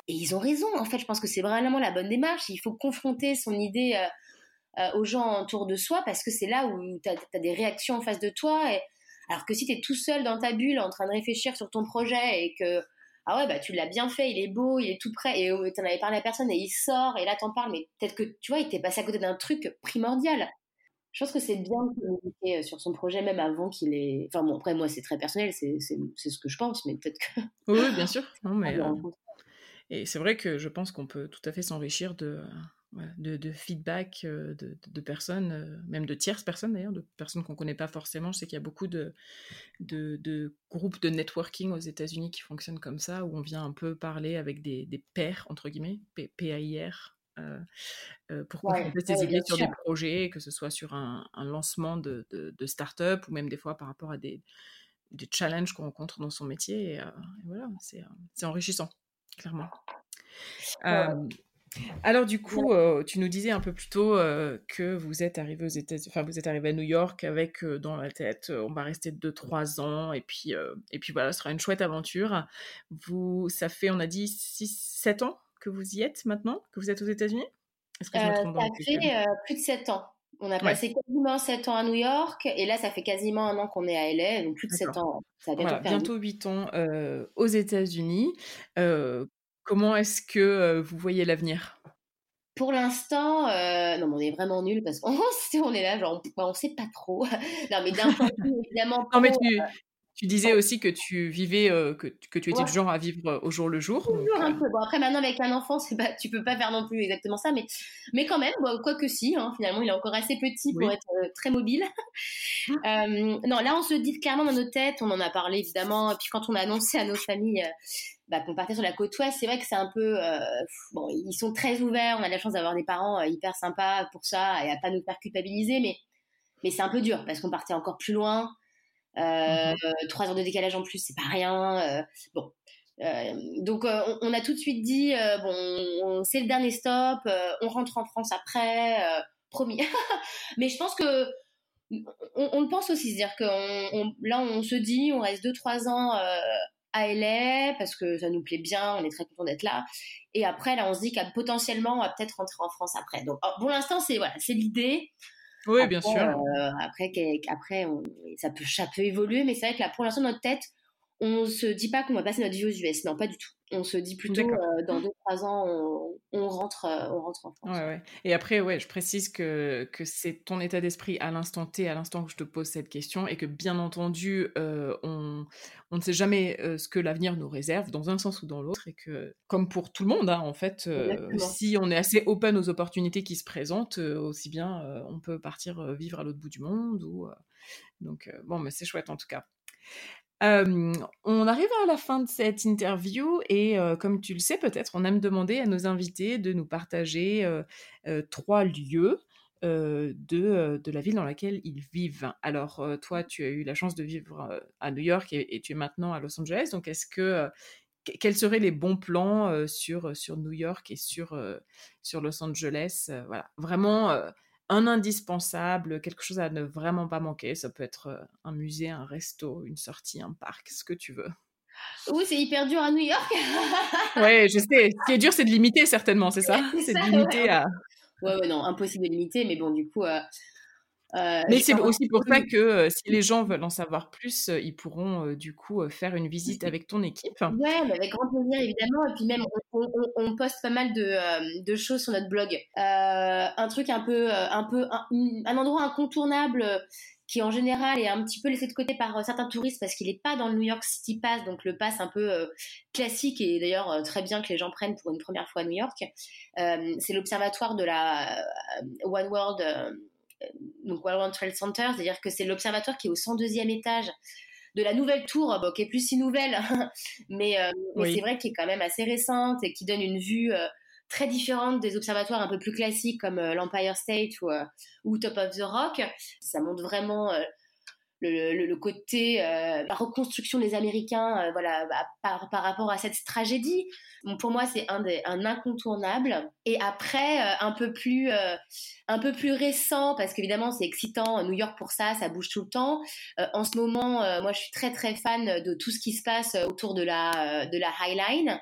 Et ils ont raison, en fait, je pense que c'est vraiment la bonne démarche. Il faut confronter son idée euh, euh, aux gens autour de soi parce que c'est là où tu as, des réactions en face de toi. Et... Alors que si tu es tout seul dans ta bulle en train de réfléchir sur ton projet et que ah ouais, bah tu l'as bien fait, il est beau, il est tout prêt, et tu en avais parlé à personne et il sort, et là t'en parles, mais peut-être que tu vois, il t'est passé à côté d'un truc primordial. Je pense que c'est bien de communiquer sur son projet, même avant qu'il ait. Enfin, bon, après, moi, c'est très personnel, c'est ce que je pense, mais peut-être que. Oui, bien sûr. Non, mais, Et c'est vrai que je pense qu'on peut tout à fait s'enrichir de, de, feedback de, de, personnes, même de tierces personnes d'ailleurs, de personnes qu'on ne connaît pas forcément. Je sais qu'il y a beaucoup de, de, groupes de networking aux États-Unis qui fonctionnent comme ça, où on vient un peu parler avec des, des pairs, entre guillemets, P-A-I-R, euh, euh, pour confronter ses idées sur des projets, que ce soit sur un, lancement de, de, start-up ou même des fois par rapport à des, des challenges qu'on rencontre dans son métier. Et, euh, voilà, c'est enrichissant, clairement. alors du coup, tu nous disais un peu plus tôt que vous êtes arrivé aux États, enfin vous êtes arrivé à New York avec dans la tête, on va rester 2-3 ans et puis et puis voilà, ce sera une chouette aventure. Vous, ça fait, on a dit 6-7 ans que vous y êtes maintenant, que vous êtes aux États-Unis? Est-ce que je me euh, trompe Ça fait euh, plus de 7 ans. On a passé quasiment 7 ans à New York et là, ça fait quasiment un an qu'on est à LA, donc plus de 7 ans. Ça bientôt 8 ans euh, aux États-Unis. comment est-ce que vous voyez l'avenir? Pour l'instant, non, mais on est vraiment nul parce qu'on on est là, genre, on, ne sait pas trop. non, mais d'un point de vue évidemment. non, mais tu, tu disais aussi que tu vivais, euh, que, que, tu étais du genre à vivre au jour le jour. un peu. Bon, après, maintenant, avec un enfant, c'est pas, tu peux pas faire non plus exactement ça, mais, mais quand même, quoi que si, hein, finalement, il est encore assez petit pour être euh, très mobile. non, là, on se dit clairement dans nos têtes, on en a parlé évidemment, et puis quand on a annoncé à nos familles bah, qu'on partait sur la côte ouest, c'est vrai que c'est un peu. bon, ils sont très ouverts, on a la chance d'avoir des parents hyper sympas pour ça et à pas nous faire culpabiliser, mais, mais c'est un peu dur parce qu'on partait encore plus loin. Euh, mmh trois heures de décalage en plus, c'est pas rien. Euh, bon. Euh, donc on, a tout de suite dit bon, c'est le dernier stop, on rentre en France après, promis. Mais je pense que on, le pense aussi, c'est-à-dire que là on se dit on reste 2-3 ans à LA parce que ça nous plaît bien, on est très content d'être là. Et après là on se dit qu'à potentiellement on va peut-être rentrer en France après. Donc pour l'instant c'est voilà, c'est l'idée. Oui, bien sûr. Euh, après, après ça, peut, ça peut évoluer, mais c'est vrai que là, pour l'instant, notre tête, on se dit pas qu'on va passer notre vie aux US. Non, pas du tout. On se dit plutôt euh, dans 2-3 ans, on, rentre, euh, on rentre en France. Ouais, ouais. Et après, ouais, je précise que, que c'est ton état d'esprit à l'instant T, à l'instant que je te pose cette question, et que bien entendu, on, on, ne sait jamais ce que l'avenir nous réserve, dans un sens ou dans l'autre, et que, comme pour tout le monde, hein, en fait, si on est assez open aux opportunités qui se présentent, aussi bien on peut partir vivre à l'autre bout du monde. Ou, donc, bon, mais c'est chouette en tout cas on arrive à la fin de cette interview et comme tu le sais peut-être, on aime demander à nos invités de nous partager trois lieux de, de, la ville dans laquelle ils vivent. Alors toi, tu as eu la chance de vivre à New York et, tu es maintenant à Los Angeles, donc est-ce que quels seraient les bons plans sur, sur New York et sur, sur Los Angeles Voilà, vraiment un indispensable, quelque chose à ne vraiment pas manquer. Ça peut être euh, un musée, un resto, une sortie, un parc, ce que tu veux. Oui, c'est hyper dur à New York. ouais, je sais. Ce qui est dur, c'est de limiter, certainement, c'est ça? C'est de limiter à. Ouais, ouais, non, impossible de limiter, mais bon, du coup, euh, euh, mais c'est aussi pour ça que euh, si les gens veulent en savoir plus, euh, ils pourront du coup faire une visite avec ton équipe. Oui, avec grand plaisir évidemment. Et puis même, on, poste pas mal de, de, choses sur notre blog. un truc un peu, un, peu un, endroit incontournable qui en général est un petit peu laissé de côté par certains touristes parce qu'il n'est pas dans le New York City Pass, donc le pass un peu classique et d'ailleurs très bien que les gens prennent pour une première fois à New York. c'est l'observatoire de la One World donc World Trade Center, c'est-à-dire que c'est l'observatoire qui est au 102e étage de la nouvelle tour, qui est plus si nouvelle, mais, euh, c'est vrai qu'il est quand même assez récente et qui donne une vue euh, très différente des observatoires un peu plus classiques comme euh, l'Empire State ou, ou, Top of the Rock. Ça montre vraiment le, côté euh, la reconstruction des Américains euh, voilà par, par, rapport à cette tragédie. Pour moi c'est un incontournable. Et après euh, un peu plus un peu plus récent parce qu'évidemment c'est excitant New York pour ça ça bouge tout le temps. En ce moment moi je suis très très fan de tout ce qui se passe autour de la de la High Line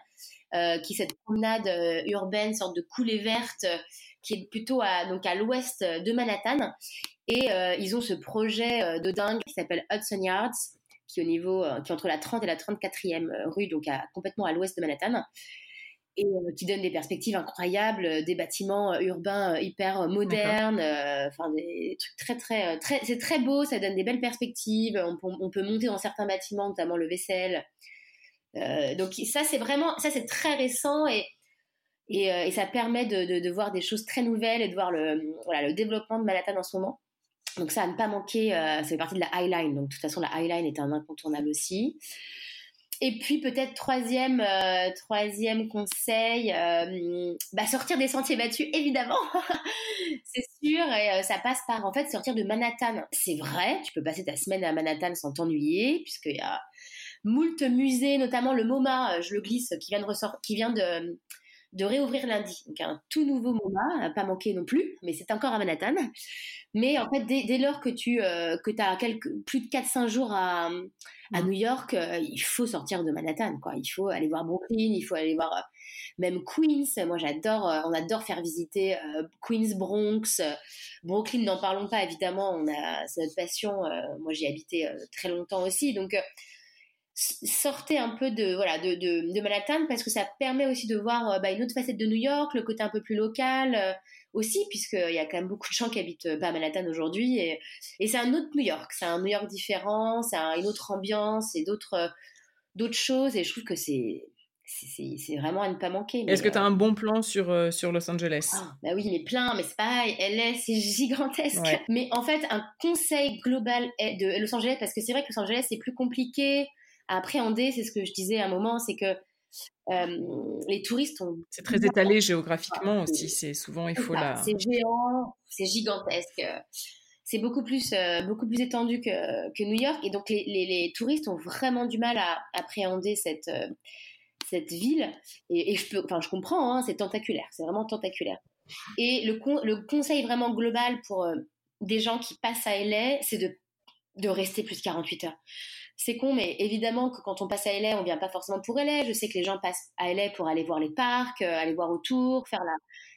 qui est cette promenade urbaine sorte de coulée verte qui est plutôt à, donc à l'ouest de Manhattan et euh, ils ont ce projet euh, de dingue qui s'appelle Hudson Yards, qui est au niveau, euh, qui est entre la 30 et la 34e rue, donc complètement à l'ouest de Manhattan. et qui donne des perspectives incroyables, des bâtiments urbains hyper modernes, enfin des trucs très très très c'est très beau, ça donne des belles perspectives. On, peut monter dans certains bâtiments, notamment le vaisselle. donc ça c'est vraiment ça c'est très récent et et, ça permet de, de, voir des choses très nouvelles et de voir le voilà le développement de Manhattan en ce moment. Donc ça à ne pas manquer, ça fait partie de la Highline. Donc de toute façon la Highline est un incontournable aussi. Et puis peut-être troisième, euh, troisième conseil, euh, bah, sortir des sentiers battus, évidemment, c'est sûr. Et euh, ça passe par en fait sortir de Manhattan. C'est vrai, tu peux passer ta semaine à Manhattan sans t'ennuyer, puisqu'il y a moult musées, notamment le MoMA, je le glisse, qui vient de, qui vient de, de réouvrir lundi. Donc un tout nouveau MoMA, à pas manquer non plus, mais c'est encore à Manhattan. Mais en fait, dès, lors que tu euh, que as quelques, plus de 4-5 jours à, à, New York, euh, il faut sortir de Manhattan. Quoi. Il faut aller voir Brooklyn, il faut aller voir euh, même Queens. Moi, j'adore, on adore faire visiter Queens, Bronx, Brooklyn. N'en parlons pas, évidemment. On a, c'est notre passion. moi, j'y ai habité très longtemps aussi. Donc, sortez un peu de voilà de, de, de, Manhattan parce que ça permet aussi de voir bah, une autre facette de New York, le côté un peu plus local aussi, puisqu'il y a quand même beaucoup de gens qui habitent euh, pas à Manhattan aujourd'hui. Et, et c'est un autre New York, c'est un New York différent, c'est une autre ambiance et d'autres euh, d'autres choses. Et je trouve que c'est c'est vraiment à ne pas manquer. Est-ce que tu as un bon plan sur, euh, sur Los Angeles? Ah, Bah oui, mais plein, mais c'est pareil, LA, c'est gigantesque. Mais en fait, un conseil global de Los Angeles, parce que c'est vrai que Los Angeles, c'est plus compliqué à appréhender, c'est ce que je disais à un moment, c'est que euh, les touristes ont. C'est très étalé géographiquement aussi. C'est souvent il faut la. C'est géant, c'est gigantesque. C'est beaucoup plus euh, beaucoup plus étendu que, que, New York et donc les, les, touristes ont vraiment du mal à appréhender cette euh, cette ville et, je peux enfin je comprends hein, c'est tentaculaire c'est vraiment tentaculaire et le le conseil vraiment global pour des gens qui passent à LA c'est de de rester plus de 48 heures c'est con, mais évidemment que quand on passe à LA, on vient pas forcément pour LA. Je sais que les gens passent à LA pour aller voir les parcs, euh, aller voir autour, faire la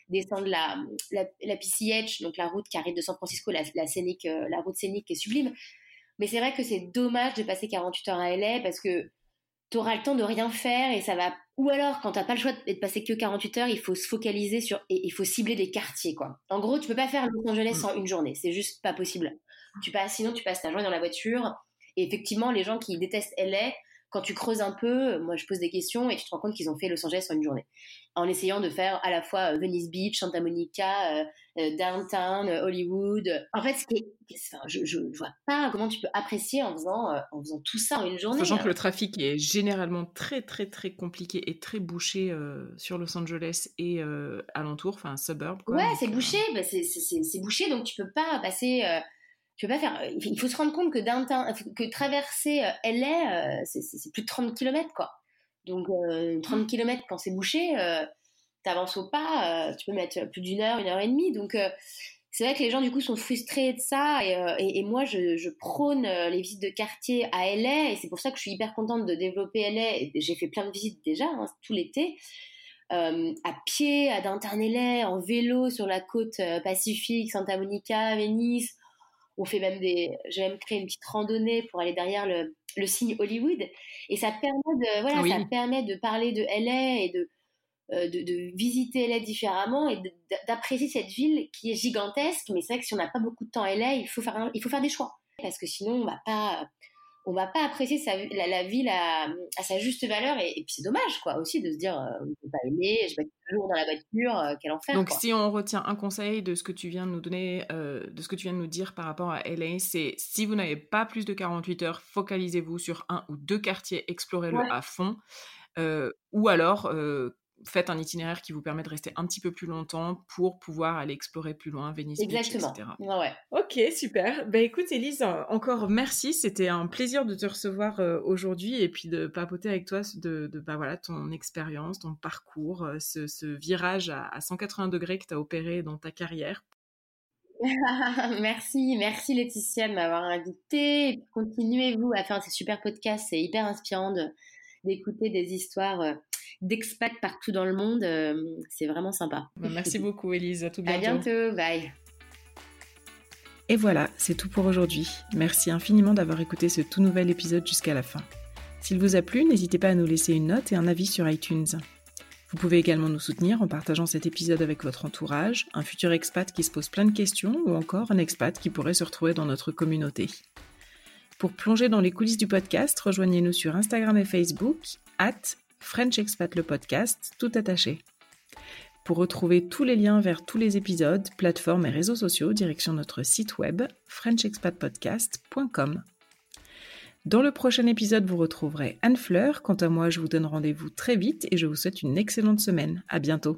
descendre la, la, PCH, donc la route qui arrive de San Francisco, la, la scénique, euh, la route scénique est sublime. Mais c'est vrai que c'est dommage de passer 48 heures à LA parce que tu auras le temps de rien faire et ça va. Ou alors, quand t'as pas le choix de passer que 48 heures, il faut se focaliser sur et il faut cibler des quartiers, quoi. En gros, tu peux pas faire Los Angeles mm. en une journée, c'est juste pas possible. Tu passes, sinon tu passes ta journée dans la voiture et effectivement, les gens qui détestent LA, quand tu creuses un peu, moi je pose des questions et tu te rends compte qu'ils ont fait Los Angeles en une journée. En essayant de faire à la fois euh, Venice Beach, Santa Monica, euh, euh, Downtown, Hollywood. En fait, ce qui je, ne vois pas comment tu peux apprécier en faisant, en faisant tout ça en une journée. Sachant que le trafic est généralement très très très compliqué et très bouché sur Los Angeles et alentour, enfin suburb. ouais, c'est bouché, bah, c'est bouché donc tu peux pas passer je peux pas faire. Il faut se rendre compte que que traverser euh, LA, euh, c'est plus de 30 km, quoi. Donc, 30 euh, km quand c'est bouché, t'avances au pas, tu peux mettre plus d'une heure, une heure et demie. Donc, c'est vrai que les gens, du coup, sont frustrés de ça. Et, moi, je, prône les visites de quartier à LA. Et c'est pour ça que je suis hyper contente de développer LA. J'ai fait plein de visites déjà, hein, tout l'été. à pied, à LA, en vélo sur la côte pacifique, Santa Monica, Venice, on fait même des, j'ai même créé une petite randonnée pour aller derrière le, le signe Hollywood. Et ça permet de, voilà, ça permet de parler de LA et de, euh, de, de, visiter LA différemment et d'apprécier cette ville qui est gigantesque. Mais c'est vrai que si on n'a pas beaucoup de temps à LA, il faut faire, il faut faire des choix. Parce que sinon, on va pas, on va pas apprécier la, ville à, sa juste valeur et, puis c'est dommage quoi aussi de se dire euh, on peut pas aimer je vais être toujours dans la voiture euh, quel enfer donc si on retient un conseil de ce que tu viens de nous donner euh, de ce que tu viens de nous dire par rapport à LA c'est si vous n'avez pas plus de 48 heures focalisez-vous sur un ou deux quartiers explorez-le à fond ou alors faites un itinéraire qui vous permet de rester un petit peu plus longtemps pour pouvoir aller explorer plus loin, Venise Exactement. Beach, etc. Ouais, Ok, super. Bah écoute, Elise, encore merci. C'était un plaisir de te recevoir euh, aujourd'hui et puis de papoter avec toi de, bah, voilà, ton expérience, ton parcours, euh, ce, virage à, 180 degrés que tu as opéré dans ta carrière. merci, merci Laetitia de m'avoir invitée. Continuez-vous à faire ces super podcasts, c'est hyper inspirant d'écouter des histoires euh, d'expats partout dans le monde. Euh, c'est vraiment sympa. Bah, merci beaucoup, Elise. À tout bientôt. À bientôt. Bye. Et voilà, c'est tout pour aujourd'hui. Merci infiniment d'avoir écouté ce tout nouvel épisode jusqu'à la fin. S'il vous a plu, n'hésitez pas à nous laisser une note et un avis sur iTunes. Vous pouvez également nous soutenir en partageant cet épisode avec votre entourage, un futur expat qui se pose plein de questions ou encore un expat qui pourrait se retrouver dans notre communauté. Pour plonger dans les coulisses du podcast, rejoignez-nous sur Instagram et Facebook, at French Expat le podcast, tout attaché. Pour retrouver tous les liens vers tous les épisodes, plateformes et réseaux sociaux, direction notre site web frenchexpatpodcast.com. Dans le prochain épisode, vous retrouverez Anne Fleur. Quant à moi, je vous donne rendez-vous très vite et je vous souhaite une excellente semaine. À bientôt.